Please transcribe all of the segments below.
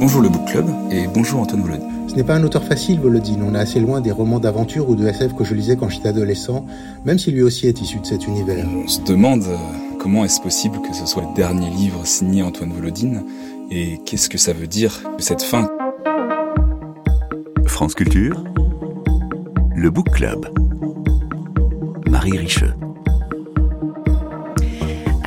Bonjour le Book Club et bonjour Antoine Volodine. Ce n'est pas un auteur facile, Volodine. On est assez loin des romans d'aventure ou de SF que je lisais quand j'étais adolescent, même si lui aussi est issu de cet univers. On se demande euh, comment est-ce possible que ce soit le dernier livre signé Antoine Volodine et qu'est-ce que ça veut dire cette fin? France Culture, le Book Club. Marie Richeux.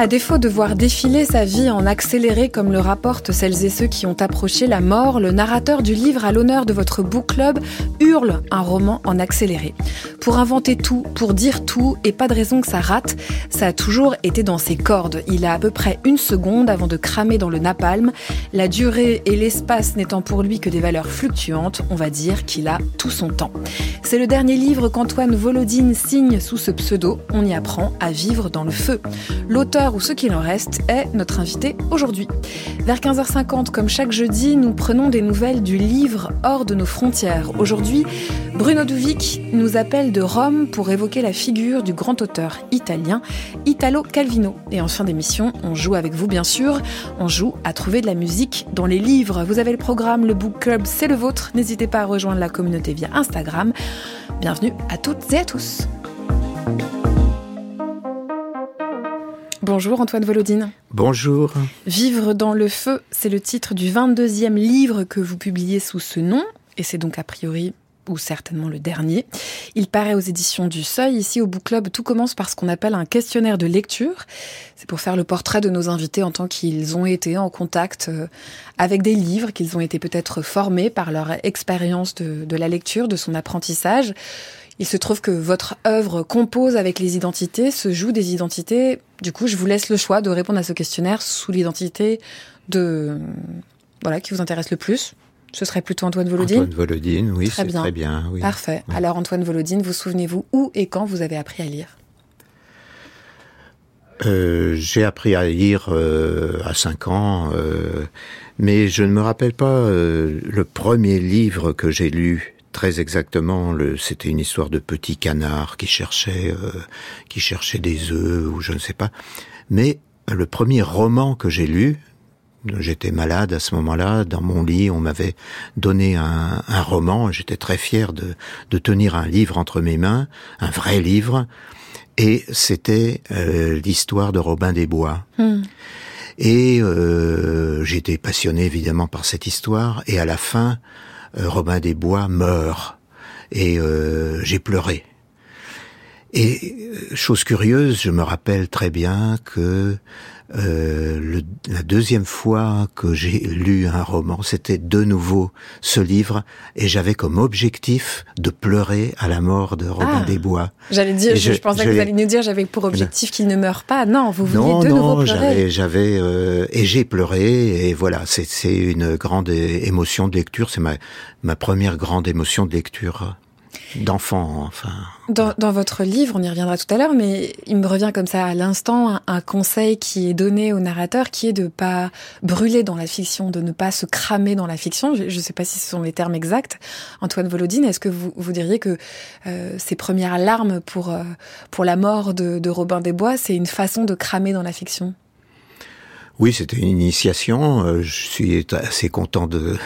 À défaut de voir défiler sa vie en accéléré comme le rapportent celles et ceux qui ont approché la mort, le narrateur du livre à l'honneur de votre book club hurle un roman en accéléré. Pour inventer tout, pour dire tout, et pas de raison que ça rate, ça a toujours été dans ses cordes. Il a à peu près une seconde avant de cramer dans le napalm. La durée et l'espace n'étant pour lui que des valeurs fluctuantes, on va dire qu'il a tout son temps. C'est le dernier livre qu'Antoine Volodine signe sous ce pseudo. On y apprend à vivre dans le feu. Ou ce qu'il en reste est notre invité aujourd'hui. Vers 15h50, comme chaque jeudi, nous prenons des nouvelles du livre hors de nos frontières. Aujourd'hui, Bruno Duvic nous appelle de Rome pour évoquer la figure du grand auteur italien Italo Calvino. Et en fin d'émission, on joue avec vous bien sûr, on joue à trouver de la musique dans les livres. Vous avez le programme, le Book Club, c'est le vôtre. N'hésitez pas à rejoindre la communauté via Instagram. Bienvenue à toutes et à tous. Bonjour Antoine Volodine. Bonjour. Vivre dans le feu, c'est le titre du 22e livre que vous publiez sous ce nom, et c'est donc a priori ou certainement le dernier. Il paraît aux éditions du Seuil. Ici au Book Club, tout commence par ce qu'on appelle un questionnaire de lecture. C'est pour faire le portrait de nos invités en tant qu'ils ont été en contact euh, avec des livres, qu'ils ont été peut-être formés par leur expérience de, de la lecture, de son apprentissage. Il se trouve que votre œuvre compose avec les identités, se joue des identités. Du coup, je vous laisse le choix de répondre à ce questionnaire sous l'identité de voilà qui vous intéresse le plus. Ce serait plutôt Antoine Volodine. Antoine Volodine, oui, c'est très bien. Oui. Parfait. Alors Antoine Volodine, vous souvenez-vous où et quand vous avez appris à lire? Euh, J'ai appris à lire euh, à 5 ans, euh, mais je ne me rappelle pas euh, le premier livre que j'ai lu très exactement, c'était une histoire de petit canard qui cherchait, euh, qui cherchait des œufs ou je ne sais pas. Mais le premier roman que j'ai lu, j'étais malade à ce moment-là, dans mon lit, on m'avait donné un, un roman. J'étais très fier de, de, tenir un livre entre mes mains, un vrai livre, et c'était euh, l'histoire de Robin des Bois. Hmm. Et euh, j'étais passionné évidemment par cette histoire. Et à la fin, Robin des Bois meurt et euh, j'ai pleuré. Et euh, chose curieuse, je me rappelle très bien que euh, le, la deuxième fois que j'ai lu un roman, c'était de nouveau ce livre, et j'avais comme objectif de pleurer à la mort de Robin ah, des Bois. J'allais dire, je, je, pensais je, que vous alliez nous dire, j'avais pour objectif qu'il ne meure pas. Non, vous vouliez non, de non, nouveau pleurer. j'avais, j'avais, euh, et j'ai pleuré, et voilà, c'est, c'est une grande émotion de lecture, c'est ma, ma première grande émotion de lecture d'enfants, enfin. Dans, dans, votre livre, on y reviendra tout à l'heure, mais il me revient comme ça à l'instant un, conseil qui est donné au narrateur, qui est de pas brûler dans la fiction, de ne pas se cramer dans la fiction. Je ne sais pas si ce sont les termes exacts. Antoine Volodine, est-ce que vous, vous diriez que euh, ces premières larmes pour euh, pour la mort de, de Robin des Bois, c'est une façon de cramer dans la fiction? Oui, c'était une initiation. Euh, je suis assez content de,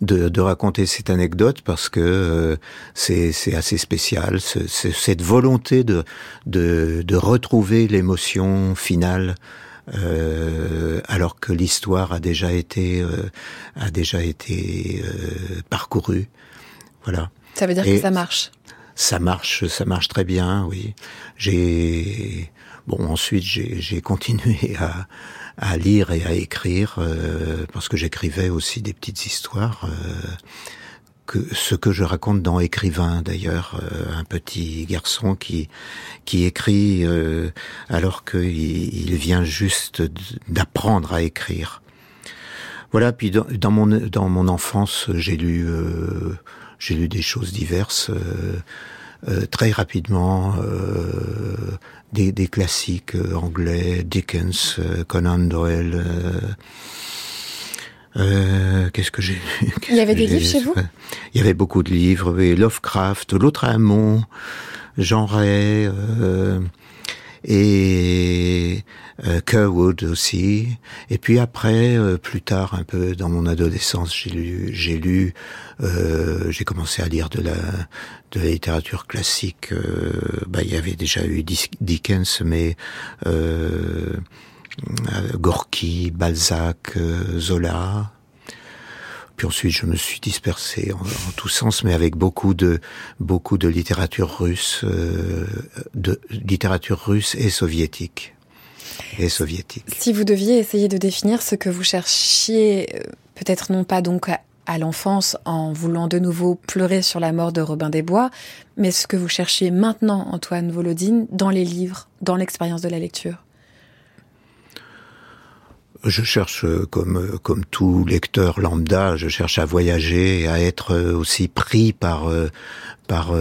de, de raconter cette anecdote parce que euh, c'est assez spécial. Cette volonté de, de, de retrouver l'émotion finale. Euh, alors que l'histoire a déjà été euh, a déjà été euh, parcourue, voilà. Ça veut dire Et que ça marche. Ça marche, ça marche très bien, oui. J'ai bon ensuite j'ai continué à à lire et à écrire, euh, parce que j'écrivais aussi des petites histoires. Euh, que, ce que je raconte dans Écrivain, d'ailleurs, euh, un petit garçon qui qui écrit euh, alors qu'il il vient juste d'apprendre à écrire. Voilà. Puis dans, dans, mon dans mon enfance, j'ai lu euh, j'ai lu des choses diverses. Euh, très rapidement euh, des, des, classiques euh, anglais, Dickens, euh, Conan Doyle. Qu'est-ce que j'ai lu? Il y avait des livres chez vous? Il y avait beaucoup de livres, oui, Lovecraft, L'autre amont, Jean Ray. et euh, Kerwood aussi. Et puis après, euh, plus tard, un peu dans mon adolescence, j'ai lu, j'ai lu, euh, j'ai commencé à lire de la de la littérature classique. Euh, bah, il y avait déjà eu Dickens, mais euh, Gorky, Balzac, Zola. Puis ensuite, je me suis dispersé en, en tous sens, mais avec beaucoup de beaucoup de littérature russe, de littérature russe et soviétique et soviétique. Si vous deviez essayer de définir ce que vous cherchiez, euh, peut-être non pas donc à, l'enfance en voulant de nouveau pleurer sur la mort de Robin des Bois, mais ce que vous cherchiez maintenant, Antoine Volodine, dans les livres, dans l'expérience de la lecture je cherche, euh, comme euh, comme tout lecteur lambda, je cherche à voyager, à être aussi pris par par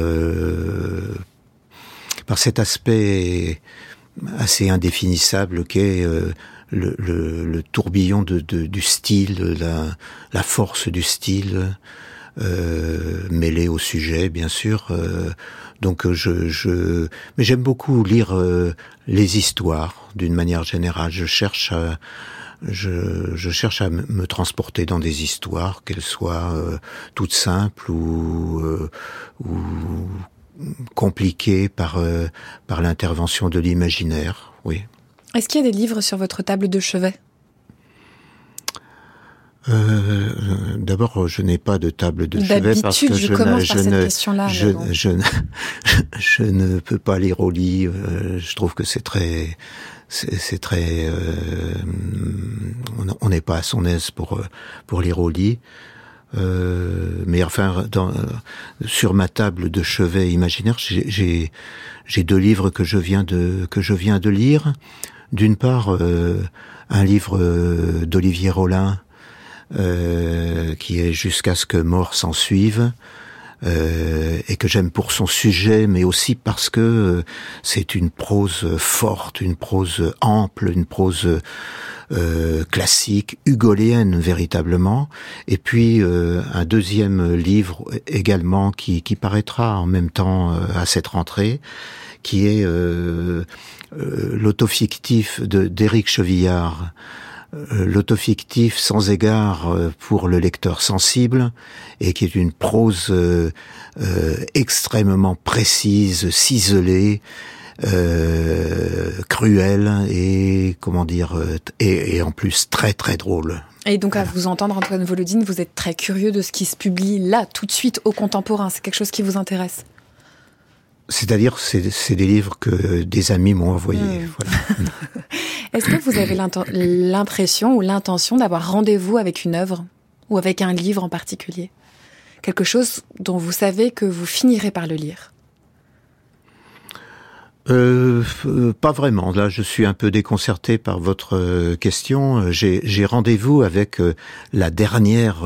par cet aspect assez indéfinissable qu'est euh, le, le, le, tourbillon de, de, du style, la, la, force du style, euh, mêlé au sujet, bien sûr. Euh, donc je, je mais j'aime beaucoup lire euh, les histoires d'une manière générale. Je cherche à je, je, cherche à me transporter dans des histoires, qu'elles soient euh, toutes simples ou, ou compliqué par, euh, par l'intervention de l'imaginaire, oui. Est-ce qu'il y a des livres sur votre table de chevet? Euh, D'abord, je n'ai pas de table de chevet parce que je, je, ne, je, ne, je, ne, je, ne peux pas lire au lit. Euh, je trouve que c'est très, c'est très, euh, on n'est pas à son aise pour pour lire au lit. Euh, mais enfin, dans, sur ma table de chevet imaginaire, j'ai j'ai deux livres que je viens de que je viens de lire. D'une part, euh, un livre euh, d'Olivier Rollin euh, qui est Jusqu'à ce que mort s'en suive. Euh, et que j'aime pour son sujet, mais aussi parce que c'est une prose forte, une prose ample, une prose euh, classique, hugoléenne véritablement, et puis euh, un deuxième livre également qui, qui paraîtra en même temps euh, à cette rentrée, qui est l'autofictif d'Éric Chevillard, l'autofictif sans égard pour le lecteur sensible et qui est une prose extrêmement précise, ciselée, euh, cruel et comment dire euh, et, et, en plus très très drôle. Et donc à vous entendre Antoine Volodine, vous êtes très curieux de ce qui se publie là tout de suite au contemporain. C'est quelque chose qui vous intéresse? C'est-à-dire c'est des livres que des amis m'ont envoyés. Hmm. Voilà. Est-ce que vous avez l'impression ou l'intention d'avoir rendez-vous avec une œuvre ou avec un livre en particulier? Quelque chose dont vous savez que vous finirez par le lire? Euh, euh, pas vraiment. Là, je suis un peu déconcerté par votre euh, question. J'ai rendez-vous avec euh, la dernière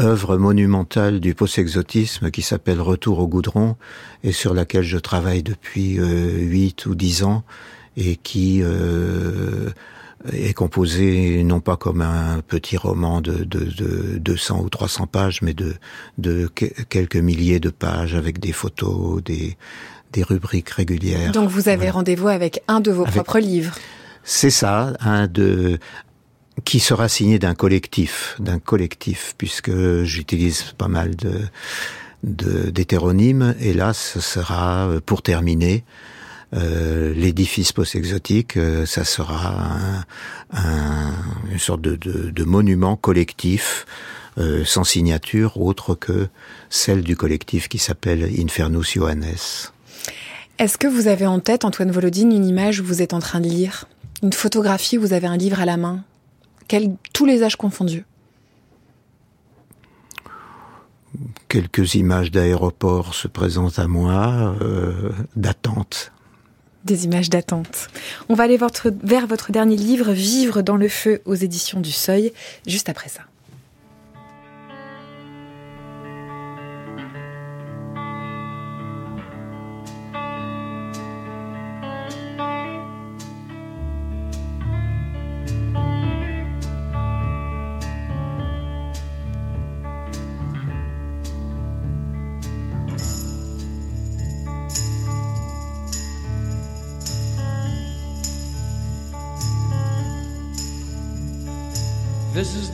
œuvre monumentale du post-exotisme qui s'appelle Retour au goudron et sur laquelle je travaille depuis huit ou dix ans et qui est composé non pas comme un petit roman de, de, de 200 ou 300 pages, mais de, de quelques milliers de pages avec des photos, des, des rubriques régulières. Donc vous avez rendez-vous avec un de vos propres livres. C'est ça, un de qui sera signé d'un collectif, d'un collectif, puisque j'utilise pas mal de d'hétéronymes. Et là, ce sera euh, pour terminer. Euh, l'édifice post-exotique, euh, ça sera un, une sorte de, de, de monument collectif euh, sans signature autre que celle du collectif qui s'appelle Infernus Johannes. Est-ce que vous avez en tête, Antoine Volodine, une image où vous êtes en train de lire? Une photographie où vous avez un livre à la main? Quel, Tous les âges confondus Quelques images d'aéroport se présentent à moi, euh, d'attente. Des images d'attente. On va aller vers votre dernier livre, Vivre dans le feu aux éditions du Seuil, juste après ça.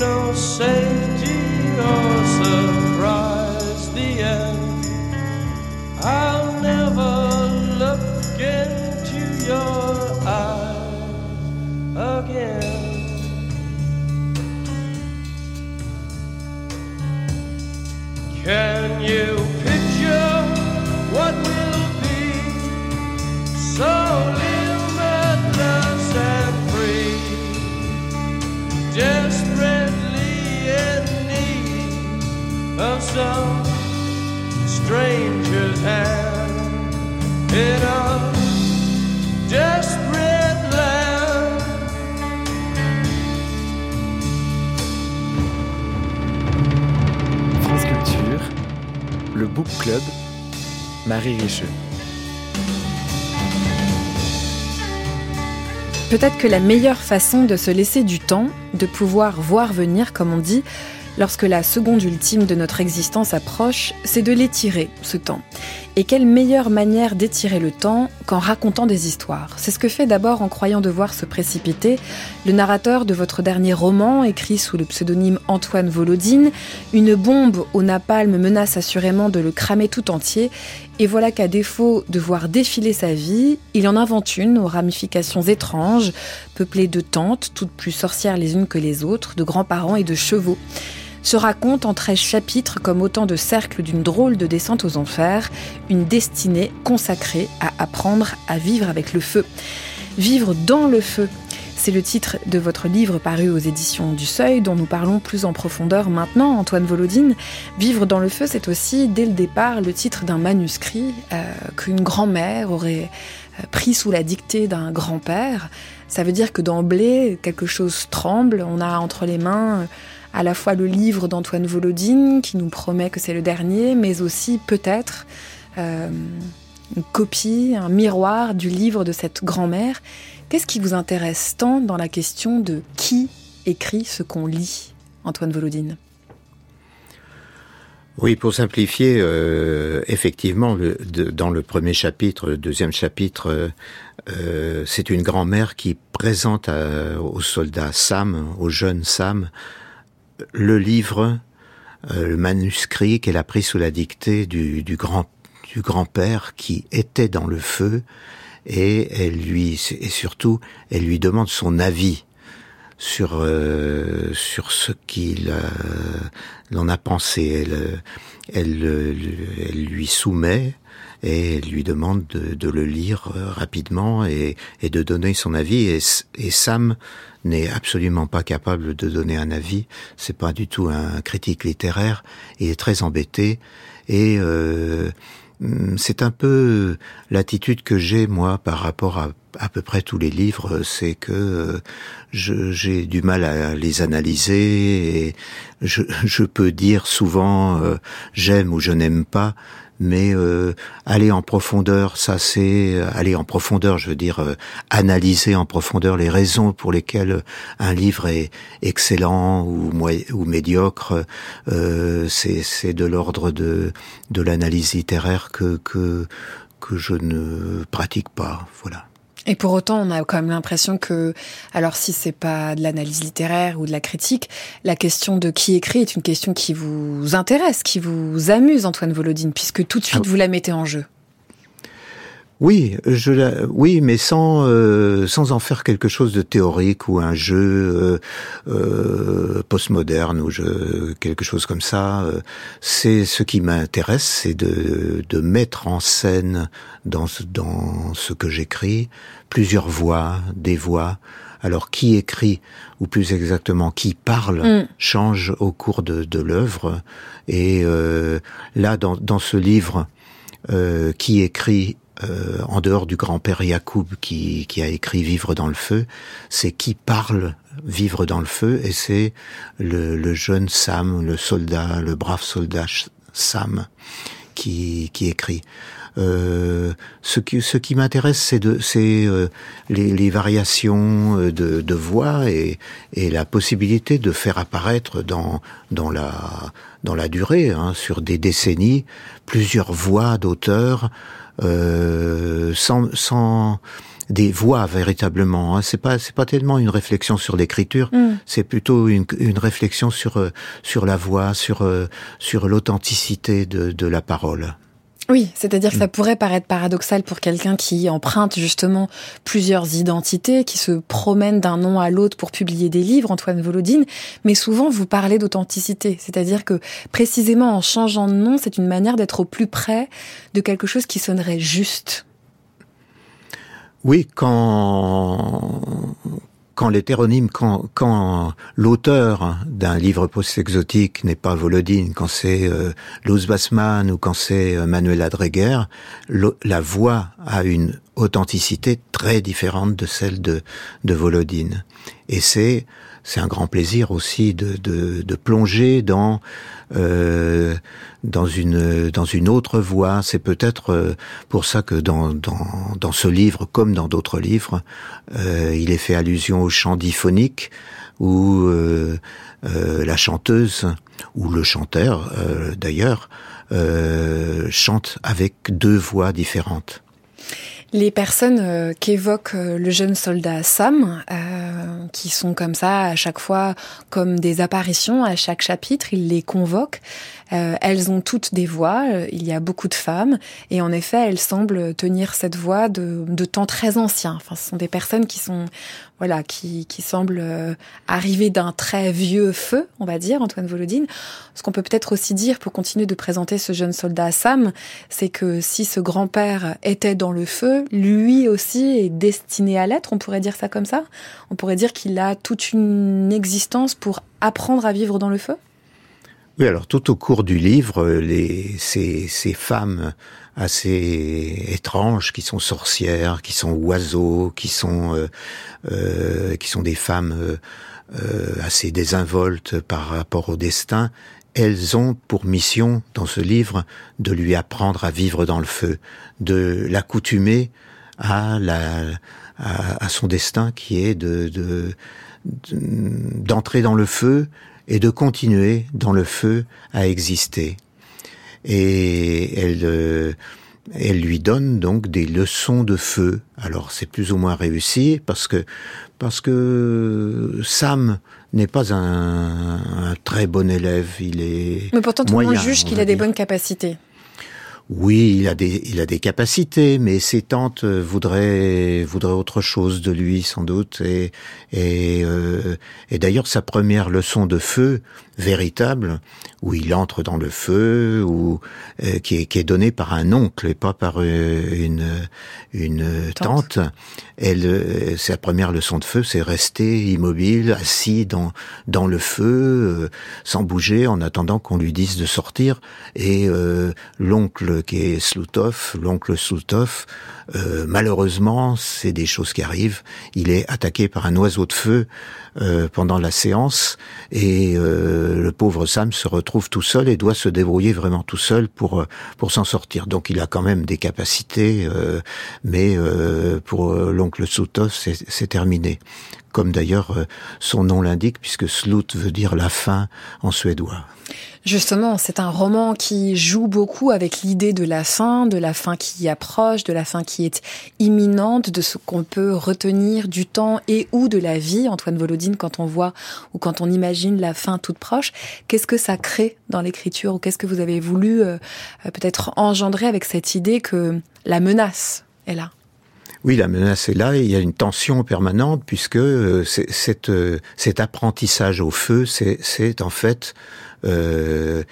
no safety or surprise, the end. I'll stranger's hand in a desperate land. France Culture, le Book Club, Marie Richeux. Peut-être que la meilleure façon de se laisser du temps, de pouvoir voir venir, comme on dit, lorsque la seconde ultime de notre existence approche, c'est de l'étirer, ce temps. Et quelle meilleure manière d'étirer le temps qu'en racontant des histoires C'est ce que fait d'abord en croyant devoir se précipiter le narrateur de votre dernier roman, écrit sous le pseudonyme Antoine Volodine. Une bombe au napalm menace assurément de le cramer tout entier. Et voilà qu'à défaut de voir défiler sa vie, il en invente une aux ramifications étranges, peuplée de tantes, toutes plus sorcières les unes que les autres, de grands-parents et de chevaux se raconte en 13 chapitres comme autant de cercles d'une drôle de descente aux enfers, une destinée consacrée à apprendre à vivre avec le feu. Vivre dans le feu, c'est le titre de votre livre paru aux éditions du Seuil, dont nous parlons plus en profondeur maintenant, Antoine Volodine. Vivre dans le feu, c'est aussi, dès le départ, le titre d'un manuscrit euh, qu'une grand-mère aurait euh, pris sous la dictée d'un grand-père. Ça veut dire que d'emblée, quelque chose tremble, on a entre les mains à la fois le livre d'Antoine Volodine, qui nous promet que c'est le dernier, mais aussi peut-être euh, une copie, un miroir du livre de cette grand-mère. Qu'est-ce qui vous intéresse tant dans la question de qui écrit ce qu'on lit, Antoine Volodine? Oui, pour simplifier, euh, effectivement, dans le premier chapitre, le deuxième chapitre, euh, c'est une grand-mère qui présente à, au soldat Sam, au jeune Sam, le livre, euh, le manuscrit qu'elle a pris sous la dictée du, du grand du grand-père qui était dans le feu et elle lui et surtout elle lui demande son avis sur euh, sur ce qu'il euh, en a pensé. Elle, elle, elle lui soumet et elle lui demande de, de le lire rapidement et, et, de donner son avis. Et, et Sam n'est absolument pas capable de donner un avis. C'est pas du tout un critique littéraire. Il est très embêté et euh, c'est un peu l'attitude que j'ai moi par rapport à à peu près tous les livres, c'est que j'ai du mal à les analyser et je, je peux dire souvent euh, j'aime ou je n'aime pas, mais euh, aller en profondeur, ça c'est aller en profondeur, je veux dire euh, analyser en profondeur les raisons pour lesquelles un livre est excellent ou, ou médiocre, euh, c'est de l'ordre de de l'analyse littéraire que que que je ne pratique pas, voilà. Et pour autant, on a quand même l'impression que, alors si c'est pas de l'analyse littéraire ou de la critique, la question de qui écrit est une question qui vous intéresse, qui vous amuse, Antoine Volodine, puisque tout de suite ah. vous la mettez en jeu. Oui, je la, oui, mais sans euh, sans en faire quelque chose de théorique ou un jeu euh, euh, postmoderne ou je, quelque chose comme ça. C'est ce qui m'intéresse, c'est de de mettre en scène dans ce, dans ce que j'écris plusieurs voix, des voix. Alors qui écrit ou plus exactement qui parle mm. change au cours de, de l'œuvre et là dans dans ce livre qui écrit euh, en dehors du grand-père Yacoub qui, qui a écrit Vivre dans le feu, c'est qui parle Vivre dans le feu, et c'est le, le jeune Sam, le soldat, le brave soldat Sam, qui, qui écrit. Euh, ce qui, ce qui m'intéresse, c'est de, c'est euh, les, les, variations euh, de, de voix et, et, la possibilité de faire apparaître dans, dans la, dans la durée, hein, sur des décennies, plusieurs voix d'auteurs euh, sans, sans des voix véritablement. Hein. C'est pas c'est pas tellement une réflexion sur l'écriture, mm. c'est plutôt une, une, réflexion sur sur la voix, sur sur l'authenticité de, de la parole. Oui, c'est-à-dire que ça mm. pourrait paraître paradoxal pour quelqu'un qui emprunte justement plusieurs identités, qui se promène d'un nom à l'autre pour publier des livres, Antoine Volodine, mais souvent vous parlez d'authenticité, c'est-à-dire que précisément en changeant de nom, c'est une manière d'être au plus près de quelque chose qui sonnerait juste. Oui, quand quand l'hétéronyme, quand, quand l'auteur d'un livre post-exotique n'est pas Volodine, quand c'est euh, Luz Bassman ou quand c'est euh, Manuel Adreguer, la voix a une authenticité très différente de celle de, de Volodine. Et c'est c'est un grand plaisir aussi de, de, de plonger dans euh, dans une dans une autre voie. C'est peut-être euh, pour ça que dans, dans dans ce livre, comme dans d'autres livres, euh, il est fait allusion au chant diphonique où la chanteuse ou le chanteur d'ailleurs chante avec deux voix différentes. Les personnes euh, qu'évoque euh, le jeune soldat Sam, euh, qui sont comme ça à chaque fois comme des apparitions à chaque chapitre, il les convoque. Euh, elles ont toutes des voix, il y a beaucoup de femmes, et en effet, elles semblent tenir cette voix de, de temps très ancien. Enfin, ce sont des personnes qui sont, voilà, qui, qui semblent arriver d'un très vieux feu, on va dire, Antoine Volodine. Ce qu'on peut peut-être aussi dire pour continuer de présenter ce jeune soldat Sam, c'est que si ce grand-père était dans le feu, lui aussi est destiné à l'être, on pourrait dire ça comme ça On pourrait dire qu'il a toute une existence pour apprendre à vivre dans le feu Oui, alors tout au cours du livre, les, ces, ces femmes assez étranges qui sont sorcières, qui sont oiseaux, qui sont euh, euh, qui sont des femmes euh, assez désinvoltes par rapport au destin, elles ont pour mission dans ce livre de lui apprendre à vivre dans le feu, de l'accoutumer à, la, à, son destin qui est de d'entrer dans le feu et de continuer dans le feu à exister. Et elle, euh, elle lui donne donc des leçons de feu. Alors c'est plus ou moins réussi parce que parce que Sam n'est pas un, un, très bon élève. Il est. Mais pourtant, tout le monde juge qu'il a des bonnes capacités. Oui, il a des, il a des capacités, mais ses tantes voudraient, voudraient autre chose de lui, sans doute. Et, et, euh, et d'ailleurs, sa première leçon de feu véritable, où il entre dans le feu, ou euh, qui, est, qui est donné par un oncle et pas par euh, une une tante. Elle, euh, sa première leçon de feu, c'est rester immobile, assis dans dans le feu, sans bouger, en attendant qu'on lui dise de sortir. Et l'oncle qui est Sloutov, l'oncle Sloutov, euh, malheureusement, c'est des choses qui arrivent. Il est attaqué par un oiseau de feu euh, pendant la séance et euh, le pauvre Sam se retrouve tout seul et doit se débrouiller vraiment tout seul pour pour s'en sortir. Donc il a quand même des capacités, mais pour l'oncle Soutov, c'est terminé. Comme d'ailleurs son nom l'indique, puisque Slut veut dire la fin en suédois. Justement, c'est un roman qui joue beaucoup avec l'idée de la fin, de la fin qui approche, de la fin qui est imminente, de ce qu'on peut retenir du temps et ou de la vie. Antoine Volodine, quand on voit ou quand on imagine la fin toute proche, qu'est-ce que ça crée dans l'écriture ou qu'est-ce que vous avez voulu euh, peut-être engendrer avec cette idée que la menace est là? Oui, la menace est là et il y a une tension permanente puisque euh, euh, cet apprentissage au feu, c'est en fait euh,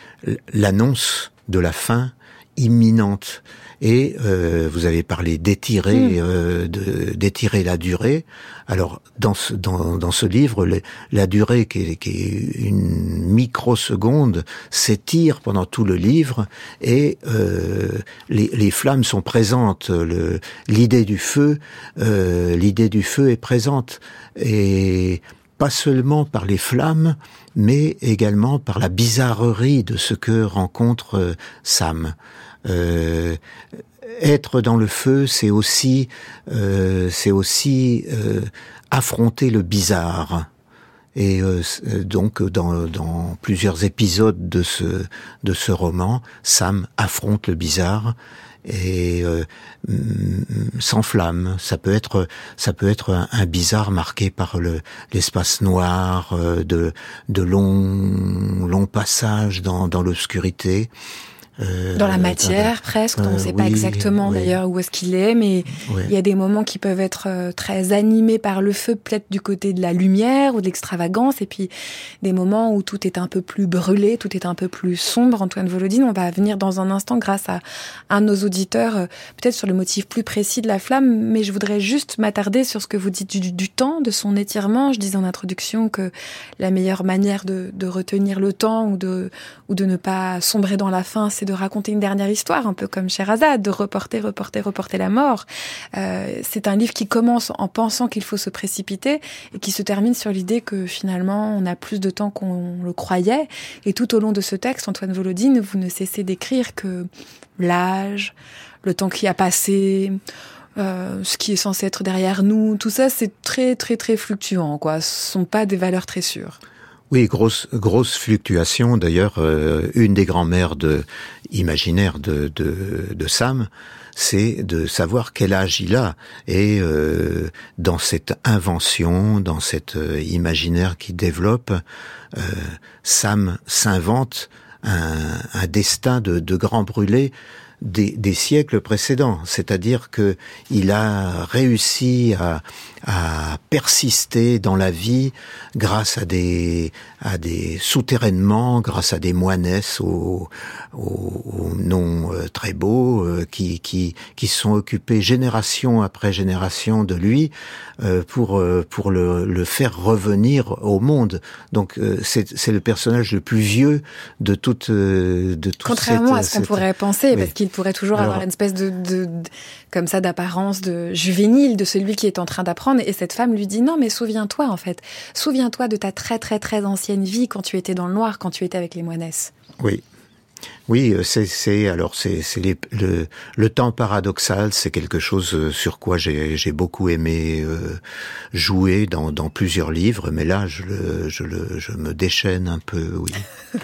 l'annonce de la fin imminente. Et euh, vous avez parlé d'étirer, Mm. euh, d'étirer la durée. Alors dans ce, dans, dans ce livre, le- la durée qui est, qui est une microseconde s'étire pendant tout le livre et euh, les, les flammes sont présentes. Le- L'idée du feu, euh, l'idée du feu est présente et pas seulement par les flammes, mais également par la bizarrerie de ce que rencontre euh, Sam. Euh, être dans le feu, c'est aussi, euh, c'est aussi affronter le bizarre. Et donc dans, dans plusieurs épisodes de ce de ce roman, Sam affronte le bizarre et euh, mm, s'enflamme. Ça peut être ça peut être un, un bizarre marqué par le l'espace noir, euh, de de longs longs passages dans dans l'obscurité. Euh, Dans la matière, presque. on ne euh, sait pas exactement oui. d'ailleurs où est-ce qu'il est, mais il y a des moments qui peuvent être euh, très animés par le feu, peut-être du côté de la lumière ou de l'extravagance, et puis des moments où tout est un peu plus brûlé, tout est un peu plus sombre. Antoine Volodine, on va venir dans un instant grâce à un de nos auditeurs, euh, peut-être sur le motif plus précis de la flamme, mais je voudrais juste m'attarder sur ce que vous dites du, du temps, de son étirement. Je disais en introduction que la meilleure manière de, de retenir le temps ou de, ou de ne pas sombrer dans la fin, c'est de raconter une dernière histoire, un peu comme Sherazade, de reporter, reporter, reporter la mort. Euh, c'est un livre qui commence en pensant qu'il faut se précipiter et qui se termine sur l'idée que finalement on a plus de temps qu'on le croyait. Et tout au long de ce texte, Antoine Volodine, vous ne cessez d'écrire que l'âge, le temps qui a passé, euh, ce qui est censé être derrière nous, tout ça c'est très très très fluctuant, quoi. Ce sont pas des valeurs très sûres. Oui, grosse grosse fluctuation. D'ailleurs, euh, une des grand-mères de imaginaire de, Sam, c'est de savoir quel âge il a. Et euh, dans cette invention, dans cet euh, imaginaire qui développe, Sam s'invente un, destin de, de grand brûlé des, des siècles précédents. C'est-à-dire que il a réussi à, à persister dans la vie grâce à des, à des souterrainements, grâce à des moinesses aux, aux, aux noms euh, très beaux euh, qui, qui, qui sont occupés génération après génération de lui euh, pour, pour le, le faire revenir au monde. Donc euh, c'est c'est le personnage le plus vieux de toute euh, de toute Contrairement cette- à ce qu'on pourrait penser, oui. parce qu'il pourrait toujours Alors- avoir une espèce de, de, de- comme ça d'apparence de juvénile de celui qui est en train d'apprendre. Et cette femme lui dit non, mais souviens-toi en fait, souviens-toi de ta très très très ancienne vie quand tu étais dans le noir, quand tu étais avec les moinesses. Oui. Oui, euh, c'est c'est alors c'est c'est les- le le temps paradoxal, c'est quelque chose euh, sur quoi j'ai j'ai beaucoup aimé euh, jouer dans dans plusieurs livres, mais là je le je le je me déchaîne un peu, oui.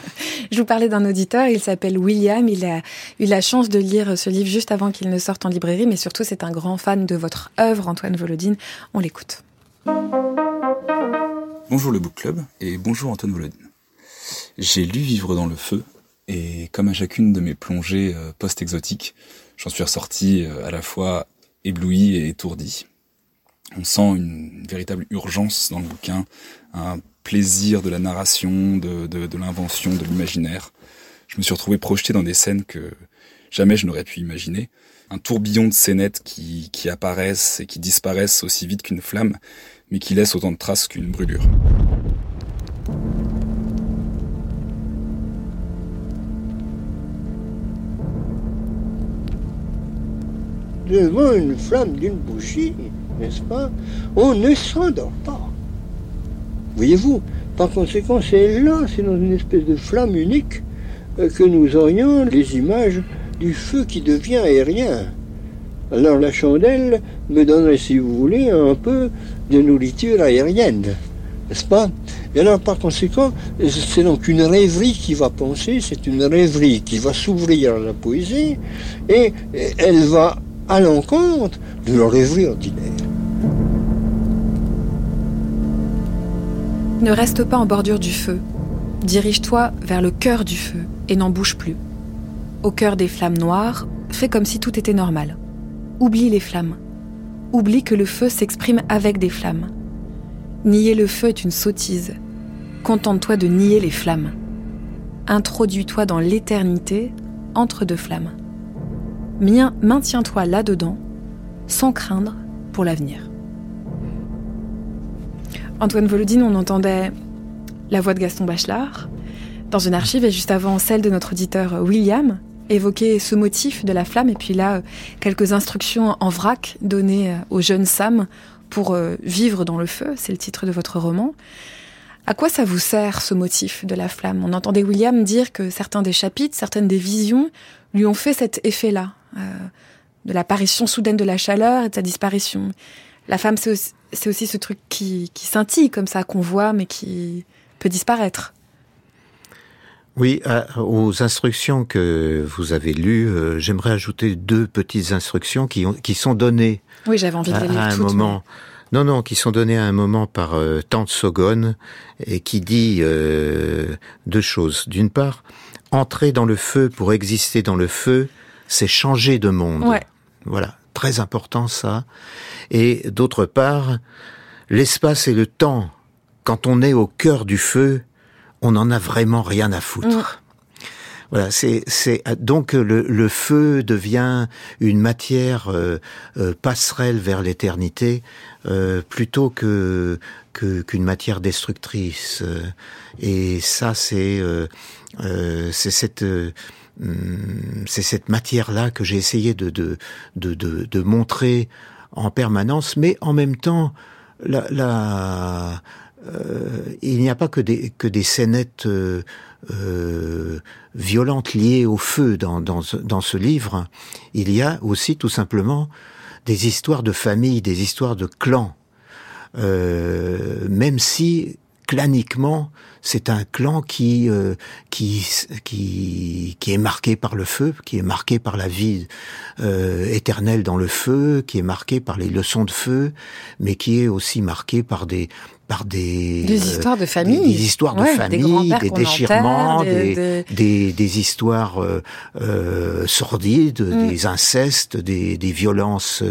Je vous parlais d'un auditeur, il s'appelle William, il a eu la chance de lire ce livre juste avant qu'il ne sorte en librairie, mais surtout c'est un grand fan de votre œuvre, Antoine Volodine. On l'écoute. Bonjour le Book Club et bonjour Antoine Volodine. J'ai lu Vivre dans le feu et comme à chacune de mes plongées euh, post-exotiques, j'en suis ressorti euh, à la fois ébloui et étourdi. On sent une véritable urgence dans le bouquin, un plaisir de la narration, de, l'invention, de l'imaginaire. Je me suis retrouvé projeté dans des scènes que jamais je n'aurais pu imaginer. Un tourbillon de scénettes qui, qui apparaissent et qui disparaissent aussi vite qu'une flamme, mais qui laissent autant de traces qu'une brûlure. Devant une flamme d'une bougie, n'est-ce pas On ne s'endort pas. Voyez-vous, par conséquent, c'est là, c'est dans une espèce de flamme unique euh, que nous aurions les images du feu qui devient aérien. Alors la chandelle me donnerait, si vous voulez, un peu de nourriture aérienne, n'est-ce pas? Et alors par conséquent, c'est donc une rêverie qui va penser, c'est une rêverie qui va s'ouvrir à la poésie, et elle va à l'encontre de rêverie ordinaire. Ne reste pas en bordure du feu. Dirige-toi vers le cœur du feu et n'en bouge plus. Au cœur des flammes noires, fais comme si tout était normal. Oublie les flammes. Oublie que le feu s'exprime avec des flammes. Nier le feu est une sottise. Contente-toi de nier les flammes. Introduis-toi dans l'éternité entre deux flammes. Maintiens-toi là-dedans, sans craindre pour l'avenir. Antoine Volodine, on entendait la voix de Gaston Bachelard dans une archive et juste avant celle de notre auditeur William évoquer ce motif de la flamme et puis là euh, quelques instructions en vrac données euh, au jeune Sam pour euh, vivre dans le feu, c'est le titre de votre roman. À quoi ça vous sert ce motif de la flamme? On entendait William dire que certains des chapitres, certaines des visions lui ont fait cet effet-là, euh, de l'apparition soudaine de la chaleur et de sa disparition. La femme, c'est aussi, aussi ce truc qui, qui scintille comme ça, qu'on voit, mais qui peut disparaître. Oui, à- aux instructions que vous avez lues, euh, j'aimerais ajouter deux petites instructions qui, ont, qui sont données Oui, j'avais envie de à, les lire à un toutes, moment. Non, non, qui sont données à un moment par euh, Tante Sogone et qui dit euh, deux choses. D'une part, entrer dans le feu pour exister dans le feu, c'est changer de monde. Ouais. Voilà, très important ça. Et d'autre part, l'espace et le temps, quand on est au cœur du feu, on n'en a vraiment rien à foutre. Voilà, c'est donc le, le feu devient une matière euh, euh, passerelle vers l'éternité euh, plutôt que qu'une matière destructrice. Et ça, c'est euh, euh, c'est cette euh, hum, c'est cette matière-là que j'ai essayé de, de, de, de, de montrer en permanence, mais en même temps, la, la, il n'y a pas que des, que des scénettes euh, violentes liées au feu dans, dans, ce- dans ce livre. Il y a aussi tout simplement des histoires de famille, des histoires de clans. Euh, même si claniquement c'est un clan qui euh, qui qui qui est marqué par le feu, qui est marqué par la vie euh, éternelle dans le feu, qui est marqué par les leçons de feu, mais qui est aussi marqué par des par des Des euh, histoires de famille. des, des histoires de Ouais, famille, des déchirements, enterre, des, des- des, histoires euh, euh, sordides, Mm. des incestes, des, des violences.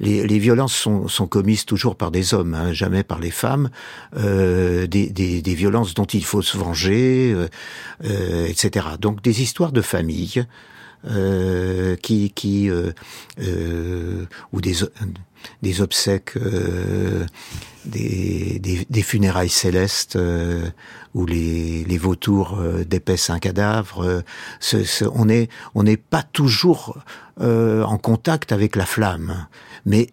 Les, les violences sont, sont commises toujours par des hommes, hein, jamais par les femmes. Euh, des, des, des violences dont il faut se venger, euh, euh, etc. Donc des histoires de famille. Euh, qui qui euh, euh, ou des des obsèques euh, des, des, des funérailles célestes euh, où les, les vautours euh, un cadavre. euh, ce- ce- on est on n'est pas toujours euh, en contact avec la flamme, mais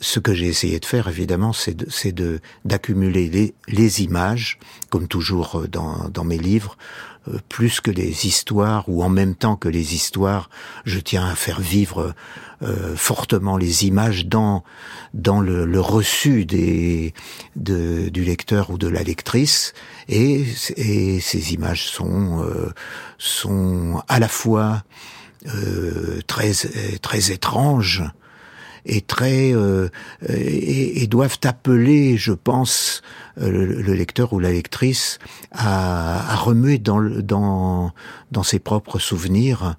ce que j'ai essayé de faire, évidemment, c'est de, c'est de d'accumuler les, les images, comme toujours euh, dans, dans mes livres, euh, plus que les histoires, ou en même temps que les histoires, je tiens à faire vivre euh, fortement les images dans dans le, le reçu des de, du lecteur ou de la lectrice, et, et ces images sont euh, sont à la fois euh, très très étranges et très euh, et, et doivent appeler, je pense, euh, le, le lecteur ou la lectrice à, à remuer dans dans dans ses propres souvenirs.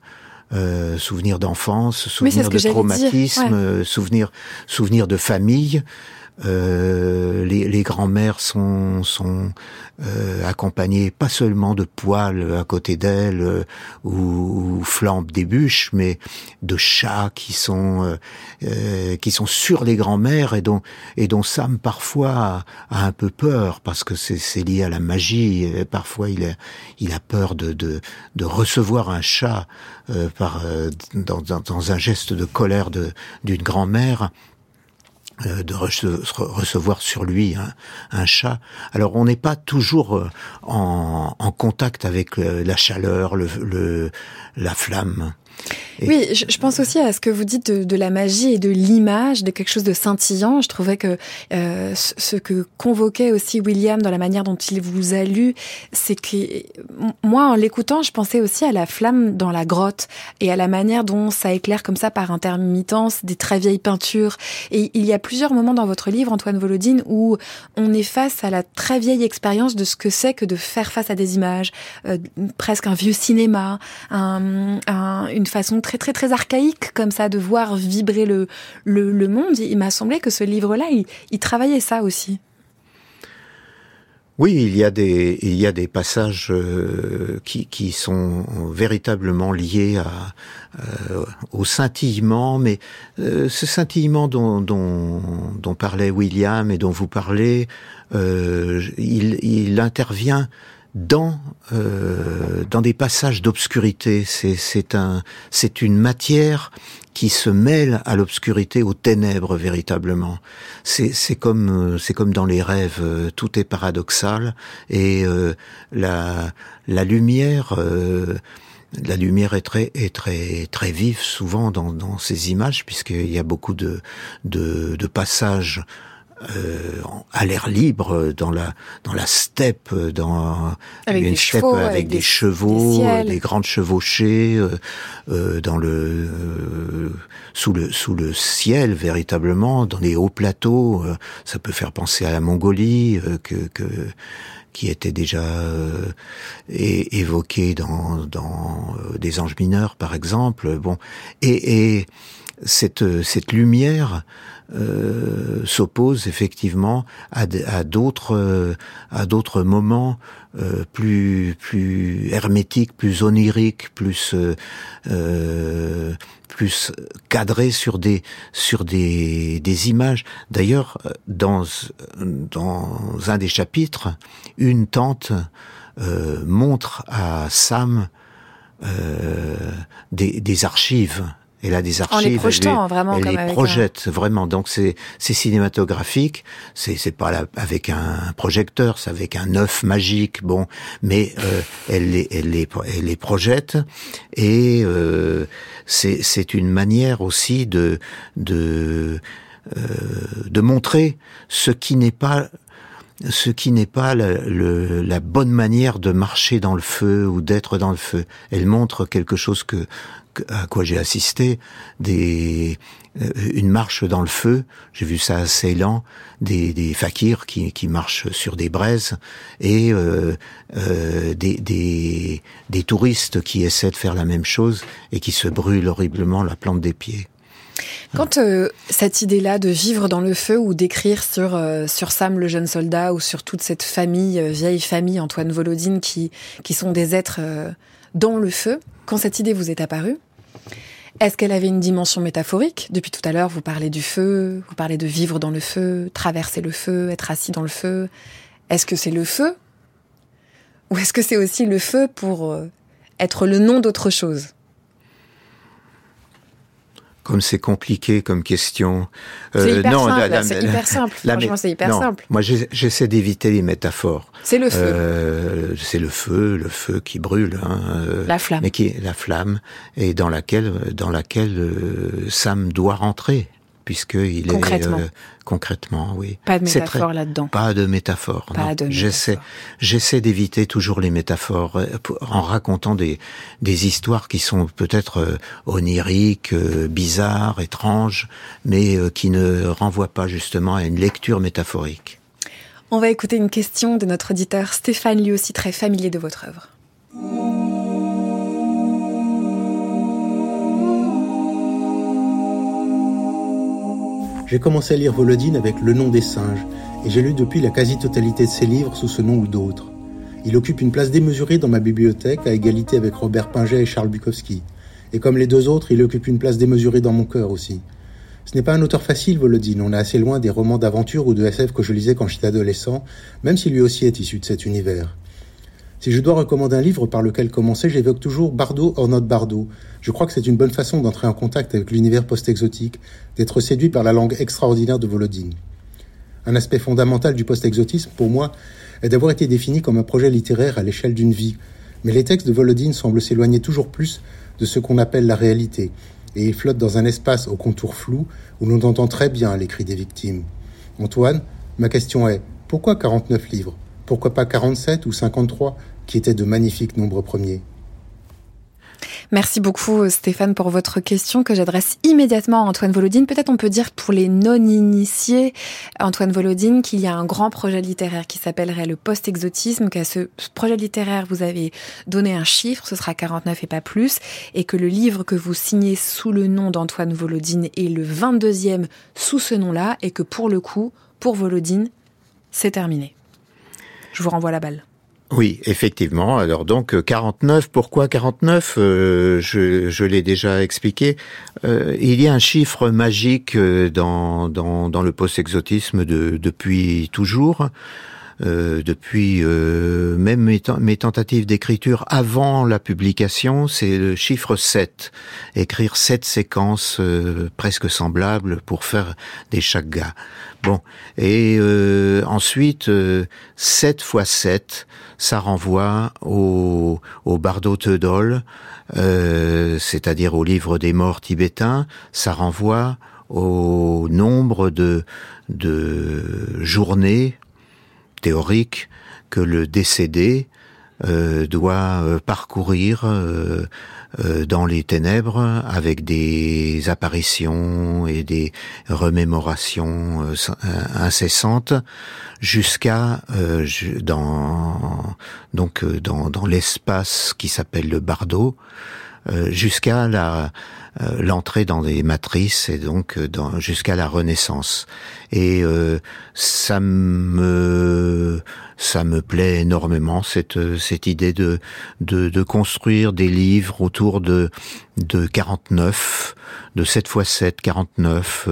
Euh, souvenirs d'enfance, souvenirs de traumatisme, ouais. euh, souvenirs souvenirs de famille. Euh, les, les grands-mères sont, sont euh, accompagnées pas seulement de poils à côté d'elles euh, ou, ou flambent des bûches, mais de chats qui sont euh, euh, qui sont sur les grands-mères et dont et dont Sam parfois a, un peu peur parce que c'est lié à la magie. Et parfois il a il a peur de de, de recevoir un chat euh, par euh, dans, dans, dans un geste de colère d'une grand-mère euh, de rece- recevoir sur lui un, chat. Alors on n'est pas toujours euh, en, en contact avec euh, la chaleur, le, le la flamme. Oui, je, je pense aussi à ce que vous dites de, de la magie et de l'image, de quelque chose de scintillant. Je trouvais que euh, ce que convoquait aussi William dans la manière dont il vous a lu, c'est que moi, en l'écoutant, je pensais aussi à la flamme dans la grotte et à la manière dont ça éclaire comme ça par intermittence des très vieilles peintures. Et il y a plusieurs moments dans votre livre, Antoine Volodine, où on est face à la très vieille expérience de ce que c'est que de faire face à des images, euh, presque un vieux cinéma, un, un- une façon très très très archaïque comme ça de voir vibrer le, le, monde. Il m'a semblé que ce livre-là, il, il travaillait ça aussi. Oui, il y a des il y a des passages euh, qui qui sont véritablement liés à euh, au scintillement, mais euh, ce scintillement dont, dont parlait William et dont vous parlez, il intervient dans euh, dans des passages d'obscurité. C'est c'est un c'est une matière qui se mêle à l'obscurité, aux ténèbres véritablement. C'est c'est comme euh, c'est comme dans les rêves, euh, tout est paradoxal et euh, la la lumière. euh, la lumière est très est très très vive souvent dans, dans ces images puisqu'il y a beaucoup de de, de passages euh, à l'air libre dans la dans la steppe dans Avec une des steppe chevaux, avec, avec des, des- chevaux des euh, des grandes chevauchées euh, euh, dans le euh, sous le sous le ciel véritablement dans les hauts plateaux euh, ça peut faire penser à la Mongolie euh, que que qui était déjà euh, évoqué dans dans euh, des anges mineurs par exemple. Bon et, et cette cette lumière euh, s'oppose effectivement à, d'autres euh, à d'autres moments euh, plus plus hermétiques, plus oniriques, plus euh, euh, plus cadrés sur des sur des des images. D'ailleurs, dans dans un des chapitres, une tante euh, montre à Sam euh, des archives. Elle a des archives. En les elle projetant, vraiment, Elle comme les avec un- projette vraiment. Donc c'est c'est cinématographique. C'est c'est pas là avec un projecteur, c'est avec un œuf magique. Bon, mais euh, elle les elle les elle les projette et euh, c'est c'est une manière aussi de de euh, de montrer ce qui n'est pas ce qui n'est pas la, le- la bonne manière de marcher dans le feu ou d'être dans le feu. Elle montre quelque chose que- à quoi j'ai assisté, des euh, une marche dans le feu. J'ai vu ça à Ceylan, des, des fakirs qui, qui marchent sur des braises et euh, euh, des, des des touristes qui essaient de faire la même chose et qui se brûlent horriblement la plante des pieds. Quand euh, cette idée-là de vivre dans le feu ou d'écrire sur euh, sur Sam le jeune soldat ou sur toute cette famille euh, vieille famille Antoine Volodine qui qui sont des êtres euh, dans le feu, quand cette idée vous est apparue, est-ce qu'elle avait une dimension métaphorique? Depuis tout à l'heure, vous parlez du feu, vous parlez de vivre dans le feu, traverser le feu, être assis dans le feu. Est-ce que c'est le feu? Ou est-ce que c'est aussi le feu pour euh, être le nom d'autre chose? Comme c'est compliqué comme question. C'est hyper simple, la- la- c'est hyper simple. la- Franchement, c'est hyper non, simple. Moi, j'essaie d'éviter les métaphores. C'est le feu, Euh, c'est le feu, le feu qui brûle, hein, euh, la flamme. mais qui la flamme et dans laquelle dans laquelle euh, Sam doit rentrer puisque il Concrètement. est euh, concrètement, oui. Pas de métaphore très- là-dedans. Pas de métaphore. Pas non. de J'essaie, j'essaie d'éviter toujours les métaphores euh, en racontant des des histoires qui sont peut-être euh, oniriques, euh, bizarres, étranges, mais euh, qui ne renvoient pas justement à une lecture métaphorique. On va écouter une question de notre auditeur Stéphane, lui aussi très familier de votre œuvre. J'ai commencé à lire Volodine avec Le nom des singes, et j'ai lu depuis la quasi-totalité de ses livres sous ce nom ou d'autres. Il occupe une place démesurée dans ma bibliothèque, à égalité avec Robert Pinget et Charles Bukowski. Et comme les deux autres, il occupe une place démesurée dans mon cœur aussi. Ce n'est pas un auteur facile, Volodine, on est assez loin des romans d'aventure ou de SF que je lisais quand j'étais adolescent, même si lui aussi est issu de cet univers. Si je dois recommander un livre par lequel commencer, j'évoque toujours Bardot or not Bardot. Je crois que c'est une bonne façon d'entrer en contact avec l'univers post-exotique, d'être séduit par la langue extraordinaire de Volodine. Un aspect fondamental du post-exotisme, pour moi, est d'avoir été défini comme un projet littéraire à l'échelle d'une vie. Mais les textes de Volodine semblent s'éloigner toujours plus de ce qu'on appelle la réalité, et ils flottent dans un espace au contour flou où l'on entend très bien les cris des victimes. Antoine, ma question est, pourquoi 49 livres? Pourquoi pas 47 ou 53, qui étaient de magnifiques nombres premiers Merci beaucoup Stéphane pour votre question que j'adresse immédiatement à Antoine Volodine. Peut-être on peut dire pour les non-initiés, Antoine Volodine, qu'il y a un grand projet littéraire qui s'appellerait le post-exotisme, qu'à ce projet littéraire vous avez donné un chiffre, ce sera 49 et pas plus, et que le livre que vous signez sous le nom d'Antoine Volodine est le 22e sous ce nom-là, et que pour le coup, pour Volodine, c'est terminé. Je vous renvoie la balle. Oui, effectivement. Alors donc 49, pourquoi 49 euh, Je, je l'ai déjà expliqué. Euh, il y a un chiffre magique euh, dans, le post-exotisme de, depuis toujours. Euh, depuis euh, même mes, tentatives d'écriture avant la publication, c'est le chiffre 7. Écrire sept séquences euh, presque semblables pour faire des chagas. Bon, et ensuite, 7 fois 7, ça renvoie au, au Bardo Teudol, c'est-à-dire au livre des morts tibétains, ça renvoie au nombre de, de journées théorique que le décédé euh, doit euh, parcourir euh, dans les ténèbres avec des apparitions et des remémorations incessantes jusqu'à dans donc dans, dans l'espace qui s'appelle le bardo jusqu'à la l'entrée dans des matrices et donc jusqu'à la Renaissance. Et ça me ça me plaît énormément cette cette idée de de, de construire des livres autour de de 49 de 7 x 7 49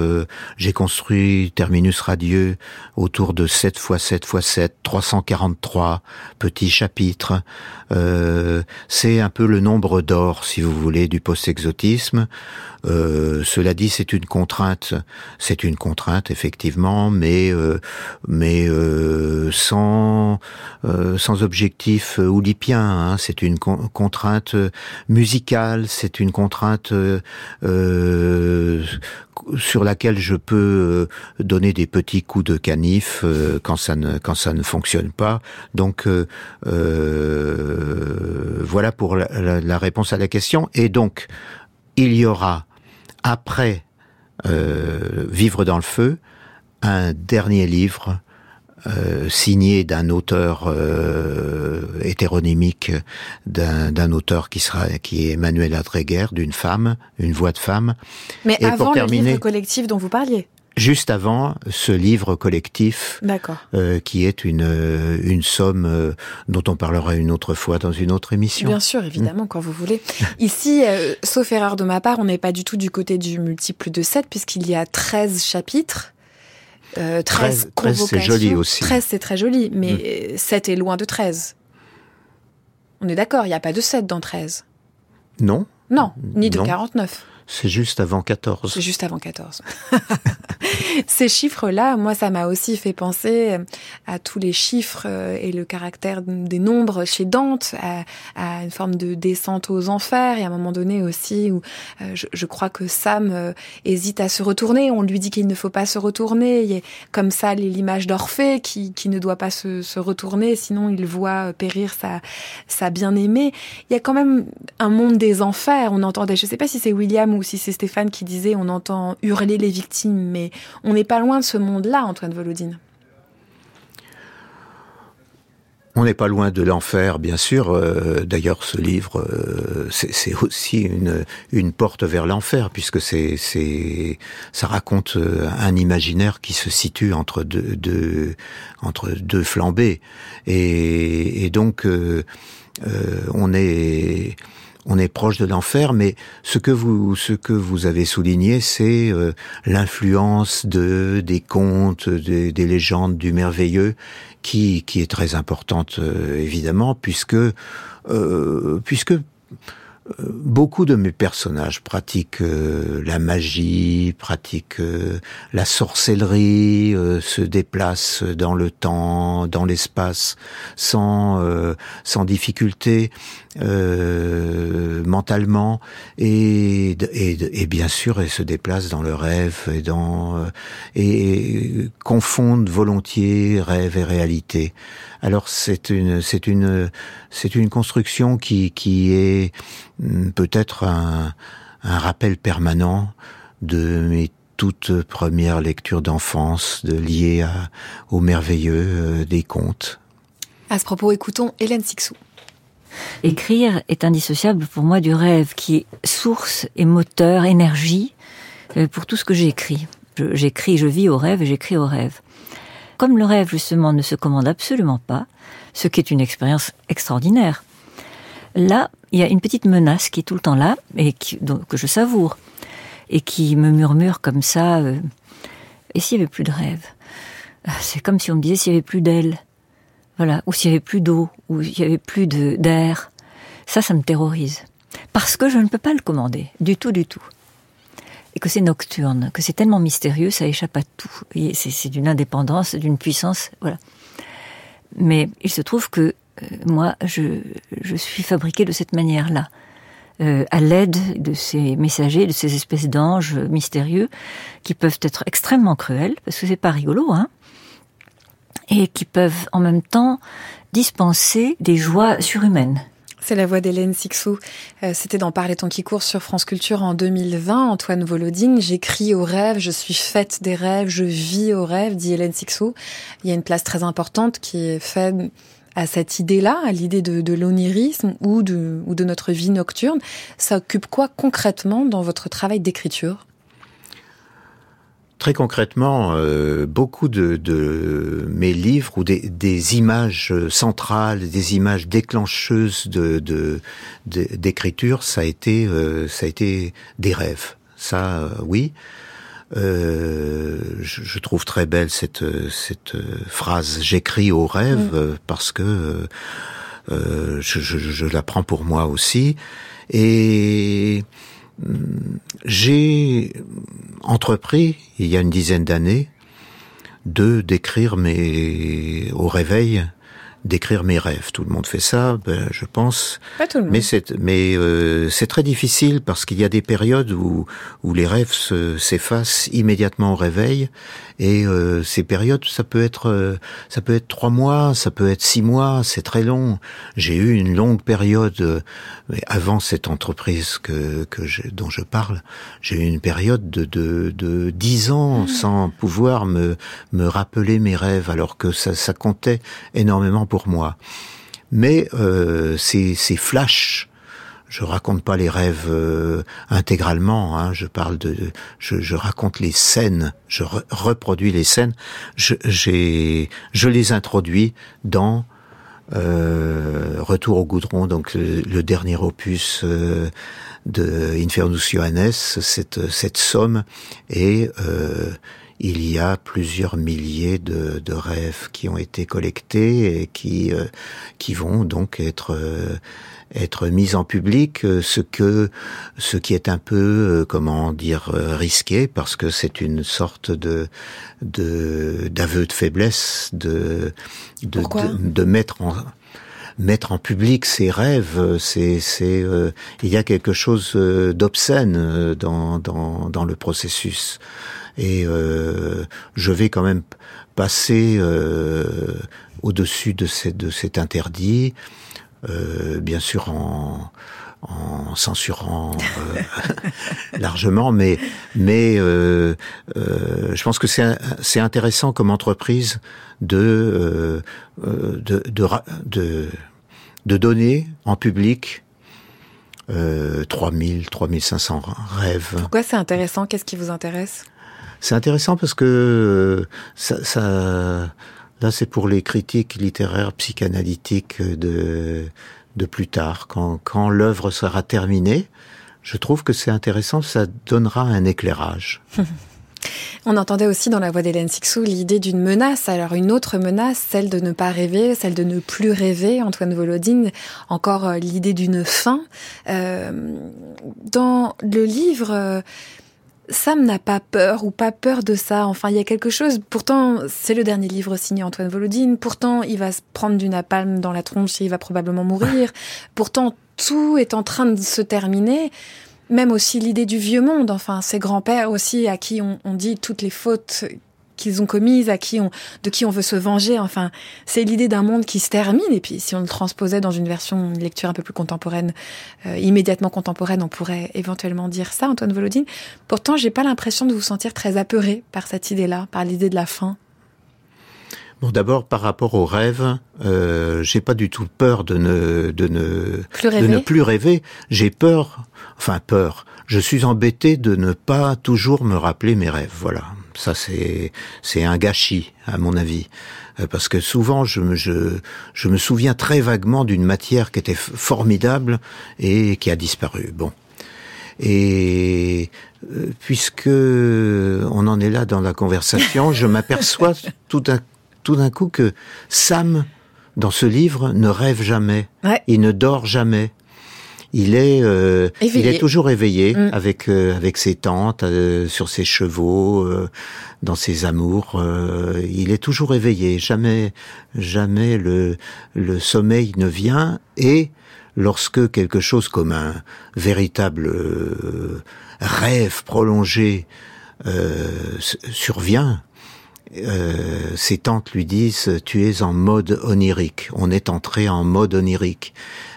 j'ai construit Terminus radieux autour de 7 x 7 x 7 343 petits chapitres. Euh, c'est un peu le nombre d'or si vous voulez du post-exotisme euh, cela dit c'est une contrainte c'est une contrainte effectivement mais euh, mais euh, sans euh, sans objectif oulipien hein. c'est une con contrainte musicale c'est une contrainte euh, sur laquelle je peux donner des petits coups de canif euh, quand ça ne quand ça ne fonctionne pas. Donc euh, voilà pour la, la, la, réponse à la question. Et donc il y aura après Vivre dans le feu un dernier livre euh, signé d'un auteur euh, hétéronymique, d'un auteur qui sera qui est Emmanuel Adreguer, d'une femme, une voix de femme. Mais Et avant pour terminer, le livre collectif dont vous parliez. Juste avant ce livre collectif, euh, qui est une une somme euh, dont on parlera une autre fois dans une autre émission. Bien sûr, évidemment, mmh. quand vous voulez. Ici, euh, sauf erreur de ma part, on n'est pas du tout du côté du multiple de 7, puisqu'il y a 13 chapitres. Euh, 13, 13 c'est joli aussi. 13, c'est très joli, mais mm. 7 est loin de 13. On est d'accord, il n'y a pas de 7 dans 13. Non. Non, ni de non. 49. C'est juste avant 14. C'est juste avant 14. Ces chiffres-là, moi, ça m'a aussi fait penser à tous les chiffres euh, et le caractère des nombres chez Dante, à, une forme de descente aux enfers, et à un moment donné aussi où euh, je, crois que Sam euh, hésite à se retourner. On lui dit qu'il ne faut pas se retourner. A comme ça l'image d'Orphée qui, ne doit pas se, se, retourner, sinon il voit périr sa, sa bien-aimée. Il y a quand même un monde des enfers. On entendait, je ne sais pas si c'est William ou ou si c'est Stéphane qui disait on entend hurler les victimes, mais on n'est pas loin de ce monde-là, Antoine Volodine. On n'est pas loin de l'enfer, bien sûr. Euh, D'ailleurs, ce livre, euh, c'est aussi une, porte vers l'enfer, puisque c'est ça raconte euh, un imaginaire qui se situe entre deux, flambées, et, donc on est on est proche de l'enfer, mais ce que vous ce que vous avez souligné, c'est euh, l'influence de des contes, des, des, légendes du merveilleux, qui qui est très importante euh, évidemment, puisque euh, puisque beaucoup de mes personnages pratiquent euh, la magie, pratiquent euh, la sorcellerie, euh, se déplacent dans le temps, dans l'espace, sans sans difficulté mentalement, et, et, et, bien sûr, ils se déplacent dans le rêve et dans et confondent volontiers rêve et réalité. Alors c'est une c'est une c'est une construction qui qui est hmm, peut-être un, un rappel permanent de mes toutes premières lectures d'enfance de à, au merveilleux euh, des contes. À ce propos, écoutons Hélène Sixou. Écrire est indissociable pour moi du rêve qui est source et moteur, énergie euh, pour tout ce que j'écris. J'écris, je vis au rêve et j'écris au rêve comme le rêve justement ne se commande absolument pas, ce qui est une expérience extraordinaire, là, il y a une petite menace qui est tout le temps là et que je savoure et qui me murmure comme ça. euh, et s'il y avait plus de rêve? C'est comme si on me disait s'il y avait plus d'ailes, voilà, ou s'il y avait plus d'eau, ou s'il y avait plus d'air. Ça, ça me terrorise parce que je ne peux pas le commander du tout, du tout. Et que c'est nocturne, que c'est tellement mystérieux, ça échappe à tout. C'est d'une indépendance, d'une puissance, voilà. Mais il se trouve que euh, moi, je, je suis fabriquée de cette manière-là, euh, à l'aide de ces messagers, de ces espèces d'anges mystérieux, qui peuvent être extrêmement cruels, parce que c'est pas rigolo, hein, et qui peuvent en même temps dispenser des joies surhumaines. C'est la voix d'Hélène Sixou. Euh, C'était dans Parler ton qui court sur France Culture en 2020. Antoine Volodine, j'écris au rêve, je suis faite des rêves, je vis au rêve, dit Hélène Sixou. Il y a une place très importante qui est faite à cette idée-là, à l'idée de, de l'onirisme ou de, ou de notre vie nocturne. Ça occupe quoi concrètement dans votre travail d'écriture? Très concrètement, euh, beaucoup de, de mes livres ou des, des images centrales, des images déclencheuses de de- de- d'écriture, ça a été euh, ça a été des rêves. Ça, euh, oui. Euh, je, je trouve très belle cette cette phrase. J'écris au rêve euh, parce que je, je, je la prends pour moi aussi. Et j'ai entrepris, il y a une dizaine d'années, de d'écrire mes au réveil, d'écrire mes rêves. Tout le monde fait ça, ben, je pense. Pas tout le monde. Mais c'est mais euh, c'est très difficile parce qu'il y a des périodes où où les rêves se- s'effacent immédiatement au réveil et euh, ces périodes ça peut être euh, ça peut être trois mois, ça peut être six mois, c'est très long. J'ai eu une longue période euh, avant cette entreprise que que je, dont je parle, j'ai eu une période de de de dix ans sans pouvoir me me rappeler mes rêves alors que ça ça comptait énormément pour moi. Mais euh, ces, ces flashs, je raconte pas les rêves euh, intégralement. Hein, je parle de, je, je raconte les scènes, je re- reproduis les scènes. Je, je les introduis dans euh, Retour au goudron, donc le, le dernier opus euh, de Infernus Johannes, cette, cette somme et euh, il y a plusieurs milliers de, de rêves qui ont été collectés et qui euh, qui vont donc être euh, être mis en public, euh, ce que ce qui est un peu euh, comment dire euh, risqué parce que c'est une sorte de de d'aveu de faiblesse de de, de, de mettre en mettre en public ses rêves, c'est c'est euh, il y a quelque chose d'obscène dans dans dans le processus. Et euh, je vais quand même passer euh, au-dessus de, cette- de cet interdit, euh, bien sûr en, en censurant euh, largement, mais mais euh, euh, je pense que c'est c'est intéressant comme entreprise de euh, de, de de de donner en public euh, 3000 3500 rêves. Pourquoi c'est intéressant? Qu'est-ce qui vous intéresse? C'est intéressant parce que ça, ça là c'est pour les critiques littéraires psychanalytiques de de plus tard quand quand l'œuvre sera terminée. Je trouve que c'est intéressant, ça donnera un éclairage. On entendait aussi dans la voix d'Hélène Sixou l'idée d'une menace. Alors une autre menace, celle de ne pas rêver, celle de ne plus rêver. Antoine Volodine, encore euh, l'idée d'une fin. Euh, dans le livre, euh, Sam n'a pas peur ou pas peur de ça. Enfin, il y a quelque chose. Pourtant, c'est le dernier livre signé Antoine Volodine. Pourtant, il va se prendre du napalm dans la tronche et il va probablement mourir. Pourtant, tout est en train de se terminer. Même aussi l'idée du vieux monde. Enfin, ses grands-pères aussi, à qui on, on dit toutes les fautes qu'ils ont commises, à qui on, de qui on veut se venger. Enfin, c'est l'idée d'un monde qui se termine. Et puis, si on le transposait dans une version, une lecture un peu plus contemporaine, euh, immédiatement contemporaine, on pourrait éventuellement dire ça, Antoine Volodine. Pourtant, j'ai pas l'impression de vous sentir très apeuré par cette idée-là, par l'idée de la fin. Bon, d'abord par rapport au rêve, euh, j'ai pas du tout peur de ne de ne Plus de ne plus rêver. J'ai peur, enfin peur. Je suis embêté de ne pas toujours me rappeler mes rêves. Voilà. Ça, c'est c'est un gâchis, à mon avis, Euh, parce que souvent, je me je, je me souviens très vaguement d'une matière qui était formidable et qui a disparu. Bon. Et euh, puisque on en est là dans la conversation, je m'aperçois tout d'un tout d'un coup que Sam, dans ce livre, ne rêve jamais. Ouais. Il ne dort jamais. Il est, euh, il est toujours éveillé Mm. avec euh, avec ses tantes, euh, sur ses chevaux, euh, dans ses amours. euh, il est toujours éveillé. Jamais, jamais le le sommeil ne vient. Et lorsque quelque chose comme un véritable euh, rêve prolongé euh, survient, euh, ses tantes lui disent tu es en mode onirique. On est entré en mode onirique,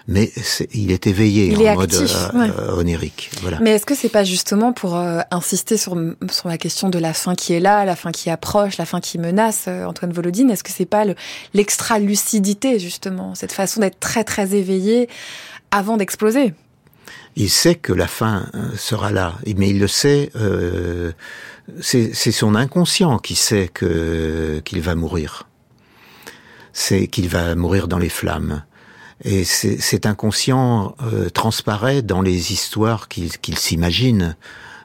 mais il est éveillé Il en est mode actif, euh, ouais. euh, onirique. Voilà. Mais est-ce que c'est pas justement pour euh, insister sur, sur la question de la fin qui est là, la fin qui approche, la fin qui menace, euh, Antoine Volodine? Est-ce que c'est pas le- l'extra-lucidité, justement, cette façon d'être très très éveillé avant d'exploser? Il sait que la fin sera là, mais il le sait. euh, c'est c'est son inconscient qui sait que qu'il va mourir. C'est qu'il va mourir dans les flammes. Et cet inconscient euh, transparaît dans les histoires qu'il qu'il s'imagine,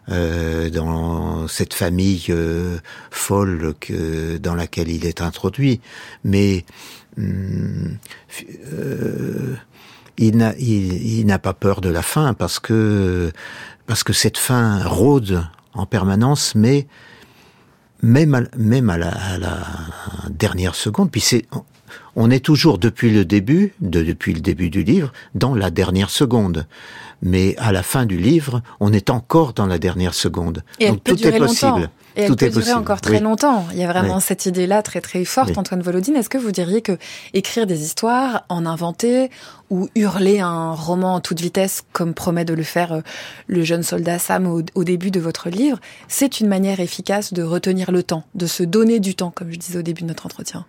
euh, dans cette famille euh, folle que, dans laquelle il est introduit. Mais hum, il n'a pas peur de la fin parce que parce que cette fin rôde en permanence, mais même à, même à la, à la dernière seconde. Puis c'est on est toujours depuis le début, de, depuis le début du livre, dans la dernière seconde. Mais à la fin du livre, on est encore dans la dernière seconde. Et elle Donc peut tout est possible. longtemps. Et elle tout peut est durer possible. encore très oui. longtemps. Il y a vraiment Oui. cette idée-là très très forte, Oui. Antoine Volodine. Est-ce que vous diriez que écrire des histoires, en inventer ou hurler un roman en toute vitesse, comme promet de le faire euh, le jeune soldat Sam au, au début de votre livre, c'est une manière efficace de retenir le temps, de se donner du temps, comme je disais au début de notre entretien?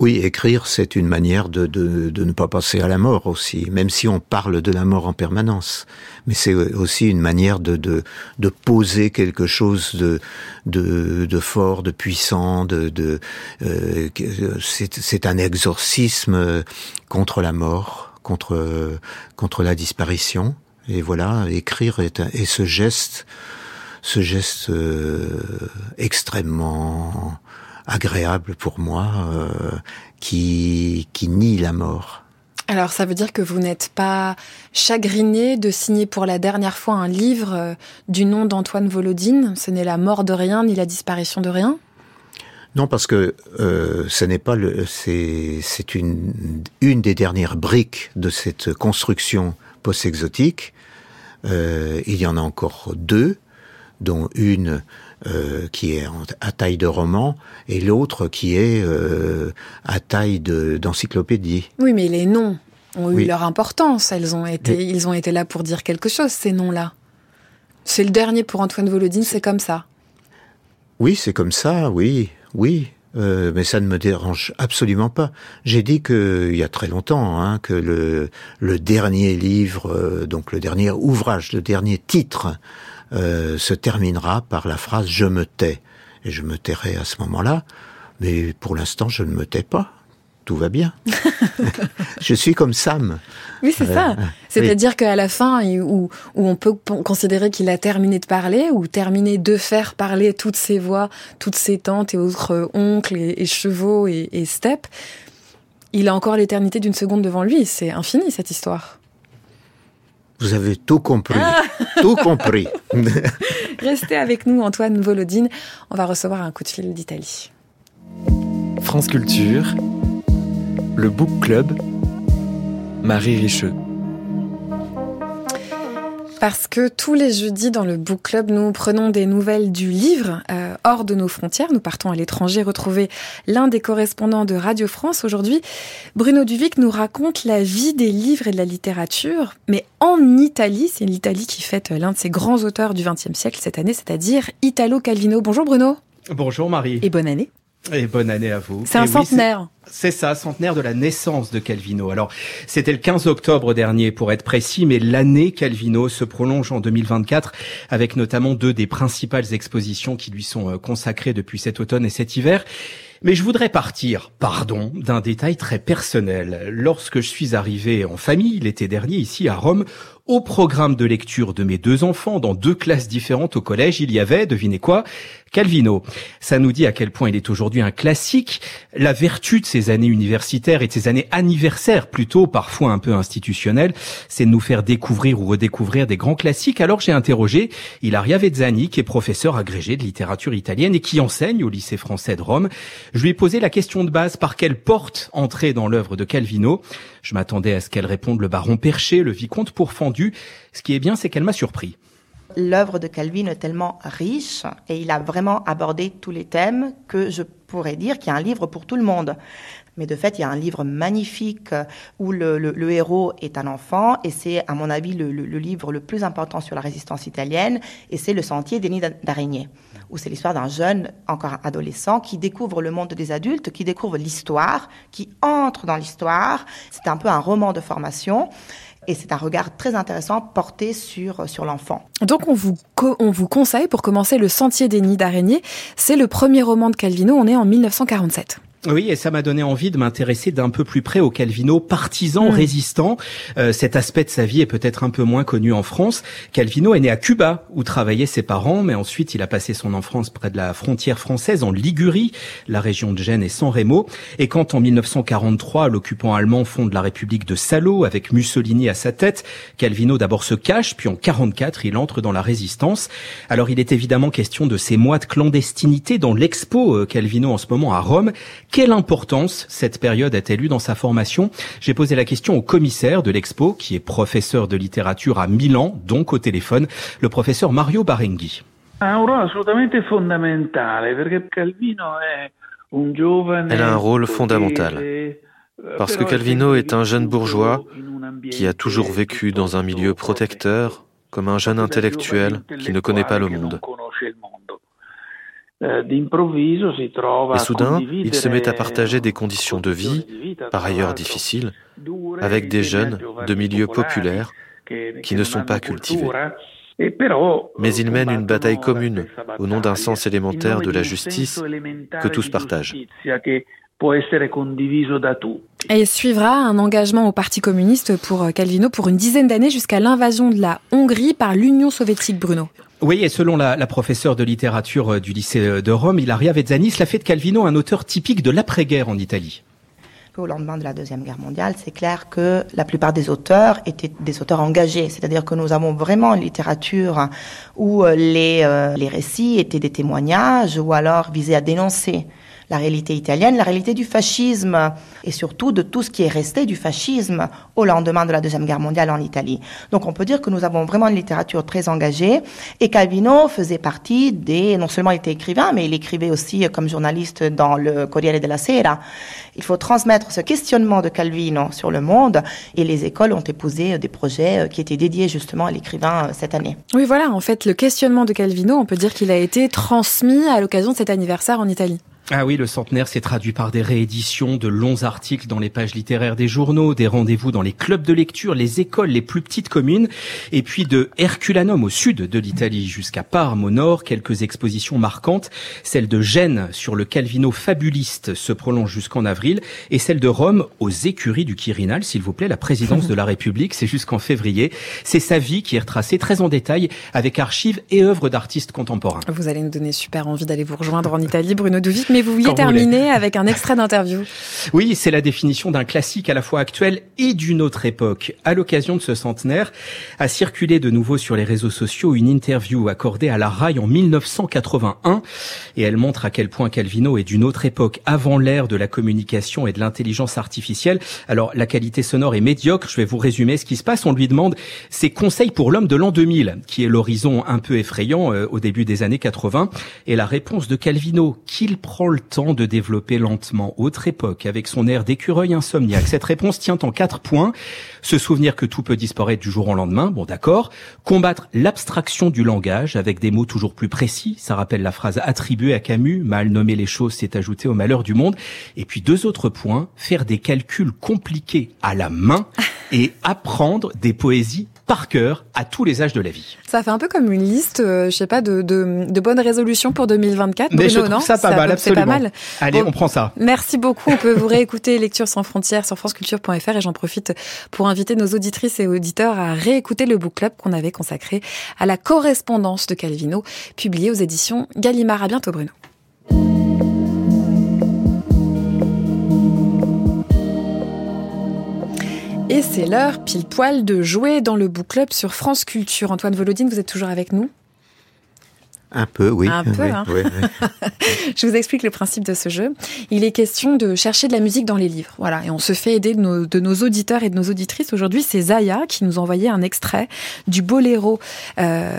Oui, écrire, c'est une manière de, de, de ne pas passer à la mort aussi, même si on parle de la mort en permanence. Mais c'est aussi une manière de, de, de poser quelque chose de, de, de fort, de puissant, de, de euh, c'est un exorcisme contre la mort, contre, contre la disparition. Et voilà, écrire est, est ce geste, ce geste euh, extrêmement agréable pour moi, euh, qui, qui nie la mort. Alors ça veut dire que vous n'êtes pas chagriné de signer pour la dernière fois un livre euh, du nom d'Antoine Volodine Ce n'est la mort de rien ni la disparition de rien Non, parce que euh, ce n'est pas le, c'est, c'est une, une des dernières briques de cette construction post-exotique. Euh, il y en a encore deux, dont une euh, qui est à taille de roman et l'autre qui est euh, à taille de, d'encyclopédie. Oui, mais les noms ont eu Oui. leur importance. Elles ont été. Ils ont été là pour dire quelque chose, ces noms-là. C'est le dernier pour Antoine Volodine, c'est comme ça. Oui, c'est comme ça, oui, oui. Euh, mais ça ne me dérange absolument pas. J'ai dit que il y a très longtemps hein, que le, le dernier livre, euh, donc le dernier ouvrage, le dernier titre, euh, se terminera par la phrase "Je me tais" et je me tairai à ce moment-là. Mais pour l'instant, je ne me tais pas. Tout va bien. je suis comme Sam. Oui, c'est Euh, ça. oui. C'est-à-dire qu'à la fin, où, où on peut considérer qu'il a terminé de parler, ou terminé de faire parler toutes ses voix, toutes ses tantes et autres euh, oncles et, et chevaux et, et steppes, il a encore l'éternité d'une seconde devant lui. C'est infini, cette histoire. Vous avez tout compris. Tout compris. Restez avec nous, Antoine Volodine. On va recevoir un coup de fil d'Italie. France Culture, le Book Club, Marie Richeux. Parce que tous les jeudis dans le Book Club, nous prenons des nouvelles du livre euh, hors de nos frontières. Nous partons à l'étranger retrouver l'un des correspondants de Radio France. Aujourd'hui, Bruno Duvic nous raconte la vie des livres et de la littérature, mais en Italie. C'est l'Italie qui fête l'un de ses grands auteurs du XXe siècle cette année, c'est-à-dire Italo Calvino. Bonjour Bruno Bonjour Marie. et bonne année. Et bonne année à vous. C'est un oui, centenaire. c'est ça, centenaire de la naissance de Calvino. Alors, c'était le 15 octobre dernier pour être précis, mais l'année Calvino se prolonge en 2024 avec notamment deux des principales expositions qui lui sont euh, consacrées depuis cet automne et cet hiver. Mais je voudrais partir, pardon, d'un détail très personnel. Lorsque je suis arrivé en famille l'été dernier ici à Rome, au programme de lecture de mes deux enfants dans deux classes différentes au collège, il y avait, devinez quoi, Calvino. Ça nous dit à quel point il est aujourd'hui un classique. La vertu de ces années universitaires et de ces années anniversaires, plutôt parfois un peu institutionnelles, c'est de nous faire découvrir ou redécouvrir des grands classiques. Alors j'ai interrogé Ilaria Vezzani, qui est professeur agrégé de littérature italienne et qui enseigne au lycée français de Rome. Je lui ai posé la question de base par quelle porte entrer dans l'œuvre de Calvino? Je m'attendais à ce qu'elle réponde le baron Perché, le vicomte pourfendu. Ce qui est bien, c'est qu'elle m'a surpris. L'œuvre de Calvin est tellement riche et il a vraiment abordé tous les thèmes que je pourrais dire qu'il y a un livre pour tout le monde. Mais de fait, il y a un livre magnifique où le, héros est un enfant et c'est, à mon avis, le, le- le livre le plus important sur la résistance italienne et c'est Le Sentier des nids d'araignée, où c'est l'histoire d'un jeune, encore adolescent, qui découvre le monde des adultes, qui découvre l'histoire, qui entre dans l'histoire. C'est un peu un roman de formation. Et c'est un regard très intéressant porté sur, sur l'enfant. Donc on vous, on vous conseille pour commencer Le Sentier des Nids d'araignées. C'est le premier roman de Calvino, on est en 1947. Oui, et ça m'a donné envie de m'intéresser d'un peu plus près au Calvino partisan, résistant. Euh, cet aspect de sa vie est peut-être un peu moins connu en France. Calvino est né à Cuba, où travaillaient ses parents, mais ensuite il a passé son enfance près de la frontière française, en Ligurie, la région de Gênes et San Remo. Et quand en 1943, l'occupant allemand fonde la République de Salo, avec Mussolini à sa tête, Calvino d'abord se cache, puis en 44, il entre dans la résistance. Alors il est évidemment question de ces mois de clandestinité dans l'expo euh, Calvino en ce moment à Rome. Quelle importance cette période a-t-elle eu dans sa formation? J'ai posé la question au commissaire de l'expo, qui est professeur de littérature à Milan, donc au téléphone, le professeur Mario Barenghi. Ha un ruolo assolutamente fondamentale perché Calvino è un giovane Elle a un rôle fondamental. potere, Parce que Calvino est un jeune bourgeois qui a toujours vécu dans un milieu protecteur, comme un jeune intellectuel qui ne connaît pas le monde. Et a soudain, il se met à partager des conditions de vie, par ailleurs difficiles, avec des jeunes de milieux populaires qui ne sont pas cultivés. e però Mais il mène une bataille commune au nom d'un sens élémentaire de la justice que tous partagent. Può essere condiviso da tutti. Et suivra un engagement au Parti communiste pour euh, Calvino pour une dizaine d'années jusqu'à l'invasion de la Hongrie par l'Union soviétique, Bruno. Oui, et selon la, la professeure de littérature euh, du lycée euh, de Rome, Ilaria Vezzani, cela fait de Calvino un auteur typique de l'après-guerre en Italie. Au lendemain de la Deuxième Guerre mondiale, c'est clair que la plupart des auteurs étaient des auteurs engagés. C'est-à-dire que nous avons vraiment une littérature où les, euh, les récits étaient des témoignages ou alors visaient à dénoncer la réalité italienne, la réalité du fascisme et surtout de tout ce qui est resté du fascisme au lendemain de la Deuxième Guerre mondiale en Italie. Donc on peut dire que nous avons vraiment une littérature très engagée et Calvino faisait partie des, non seulement il était écrivain, mais il écrivait aussi comme journaliste dans le Corriere della Sera. Il faut transmettre ce questionnement de Calvino sur le monde et les écoles ont épousé des projets euh, qui étaient dédiés justement à l'écrivain euh, cette année. Oui, voilà, en fait, le questionnement de Calvino, on peut dire qu'il a été transmis à l'occasion de cet anniversaire en Italie. Ah oui, le centenaire s'est traduit par des rééditions, de longs articles dans les pages littéraires des journaux, des rendez-vous dans les clubs de lecture, les écoles, les plus petites communes, et puis de Herculanum au sud de l'Italie jusqu'à Parme au nord, quelques expositions marquantes. Celle de Gênes sur le Calvino fabuliste se prolonge jusqu'en avril, et celle de Rome aux écuries du Quirinal, s'il vous plaît, la présidence de la République, c'est jusqu'en février. C'est sa vie qui est retracée très en détail avec archives et œuvres d'artistes contemporains. Vous allez nous donner super envie d'aller vous rejoindre en Italie, Bruno Douvic, mais vous vouliez vous terminer avec un extrait d'interview. Oui, c'est la définition d'un classique à la fois actuel et d'une autre époque. À l'occasion de ce centenaire, a circulé de nouveau sur les réseaux sociaux une interview accordée à la RAI en 1981 et elle montre à quel point Calvino est d'une autre époque, avant l'ère de la communication et de l'intelligence artificielle. Alors, la qualité sonore est médiocre. Je vais vous résumer ce qui se passe. On lui demande ses conseils pour l'homme de l'an 2000, qui est l'horizon un peu effrayant euh, au début des années 80. Et la réponse de Calvino, qu'il prend le temps de développer lentement Autre époque, avec son air d'écureuil insomniaque. Cette réponse tient en quatre points. Se souvenir que tout peut disparaître du jour au lendemain, bon d'accord. Combattre l'abstraction du langage avec des mots toujours plus précis, ça rappelle la phrase attribuée à Camus, mal nommer les choses c'est ajouter au malheur du monde. Et puis deux autres points, faire des calculs compliqués à la main et apprendre des poésies par cœur à tous les âges de la vie. Ça fait un peu comme une liste, euh, je sais pas, de, de, de bonnes résolutions pour 2024. Mais Bruno, je trouve non ça pas mal, C'est pas absolument. mal. Allez, Bon, on prend ça. Merci beaucoup. On peut vous réécouter Lecture sans frontières sur franceculture.fr et j'en profite pour inviter nos auditrices et auditeurs à réécouter le book club qu'on avait consacré à la correspondance de Calvino, publié aux éditions Gallimard. À bientôt Bruno. Et c'est l'heure pile poil de jouer dans le book club sur France Culture. Antoine Volodine, vous êtes toujours avec nous? Un peu, oui. Un peu, oui, hein. oui, oui. Je vous explique le principe de ce jeu. Il est question de chercher de la musique dans les livres. Voilà. Et on se fait aider de nos, de nos auditeurs et de nos auditrices. Aujourd'hui, c'est Zaya qui nous a envoyé un extrait du boléro, euh,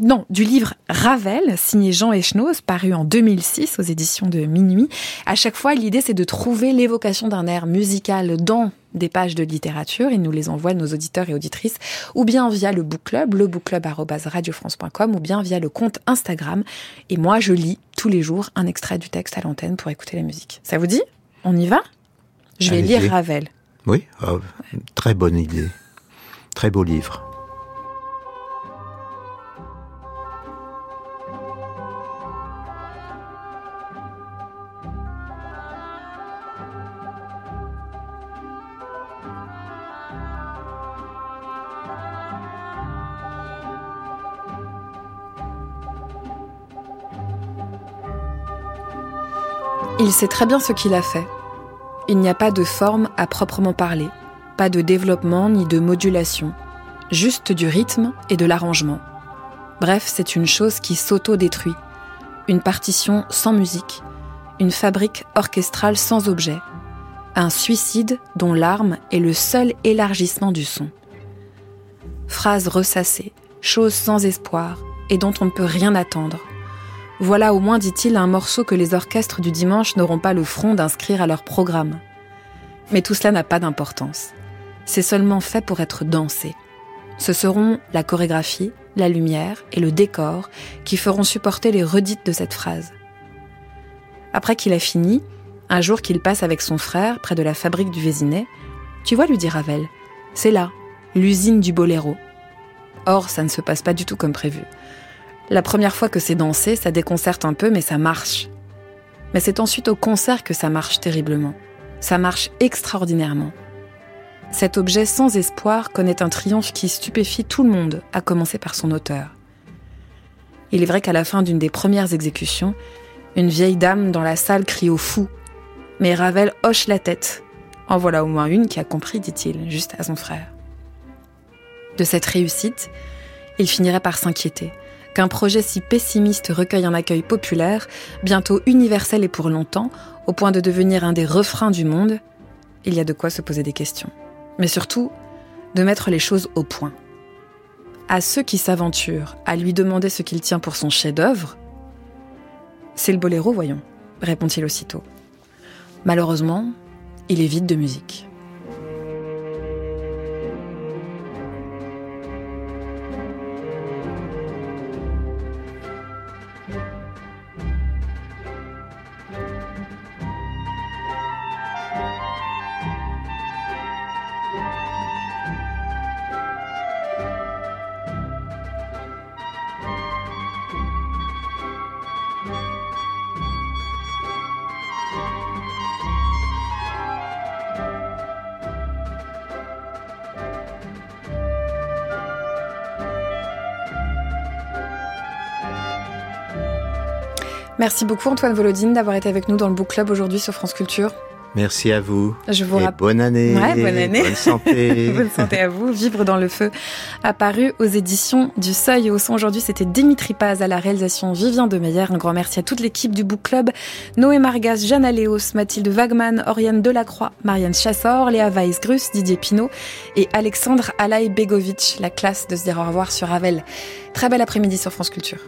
non, du livre Ravel, signé Jean Echenoz, paru en 2006 aux éditions de Minuit. À chaque fois, l'idée, c'est de trouver l'évocation d'un air musical dans des pages de littérature. Il nous les envoie nos auditeurs et auditrices, ou bien via le book club, le bookclub@radiofrance.com, ou bien via le compte Instagram. Et moi, je lis tous les jours un extrait du texte à l'antenne pour écouter la musique. Ça vous dit? On y va? Je vais lire Ravel. Oui, ah, très bonne idée. Très beau livre. Il sait très bien ce qu'il a fait. Il n'y a pas de forme à proprement parler, pas de développement ni de modulation, juste du rythme et de l'arrangement. Bref, c'est une chose qui s'auto-détruit, une partition sans musique, une fabrique orchestrale sans objet, un suicide dont l'arme est le seul élargissement du son. Phrase ressassée, chose sans espoir et dont on ne peut rien attendre. Voilà au moins, dit-il, un morceau que les orchestres du dimanche n'auront pas le front d'inscrire à leur programme. Mais tout cela n'a pas d'importance. C'est seulement fait pour être dansé. Ce seront la chorégraphie, la lumière et le décor qui feront supporter les redites de cette phrase. Après qu'il a fini, un jour qu'il passe avec son frère près de la fabrique du Vésinet, tu vois, lui dit Ravel, c'est là, l'usine du boléro. Or, ça ne se passe pas du tout comme prévu. La première fois que c'est dansé, ça déconcerte un peu, mais ça marche. Mais c'est ensuite au concert que ça marche terriblement. Ça marche extraordinairement. Cet objet sans espoir connaît un triomphe qui stupéfie tout le monde, à commencer par son auteur. Il est vrai qu'à la fin d'une des premières exécutions, une vieille dame dans la salle crie au fou. Mais Ravel hoche la tête. En voilà au moins une qui a compris, dit-il, juste à son frère. De cette réussite, il finirait par s'inquiéter qu'un projet si pessimiste recueille un accueil populaire, bientôt universel et pour longtemps, au point de devenir un des refrains du monde, il y a de quoi se poser des questions. Mais surtout, de mettre les choses au point. À ceux qui s'aventurent à lui demander ce qu'il tient pour son chef-d'œuvre, c'est le boléro, voyons, répond-il aussitôt. Malheureusement, il est vide de musique. Merci beaucoup Antoine Volodine d'avoir été avec nous dans le Book Club aujourd'hui sur France Culture. Merci à vous. Je vous Et rapp- bonne année. Ouais, bonne année. Bonne santé. bonne santé à vous. Vivre dans le feu, apparu aux éditions du Seuil au son. Aujourd'hui, c'était Dimitri Paz à la réalisation Vivien Demeyer. Un grand merci à toute l'équipe du Book Club. Noé Margas, Jeanne Aléos, Mathilde Wagman, Oriane Delacroix, Marianne Chassor, Léa Weisgrus, Didier Pinault et Alexandre Alaï Begovic. La classe de se dire au revoir sur Ravel. Très bel après-midi sur France Culture.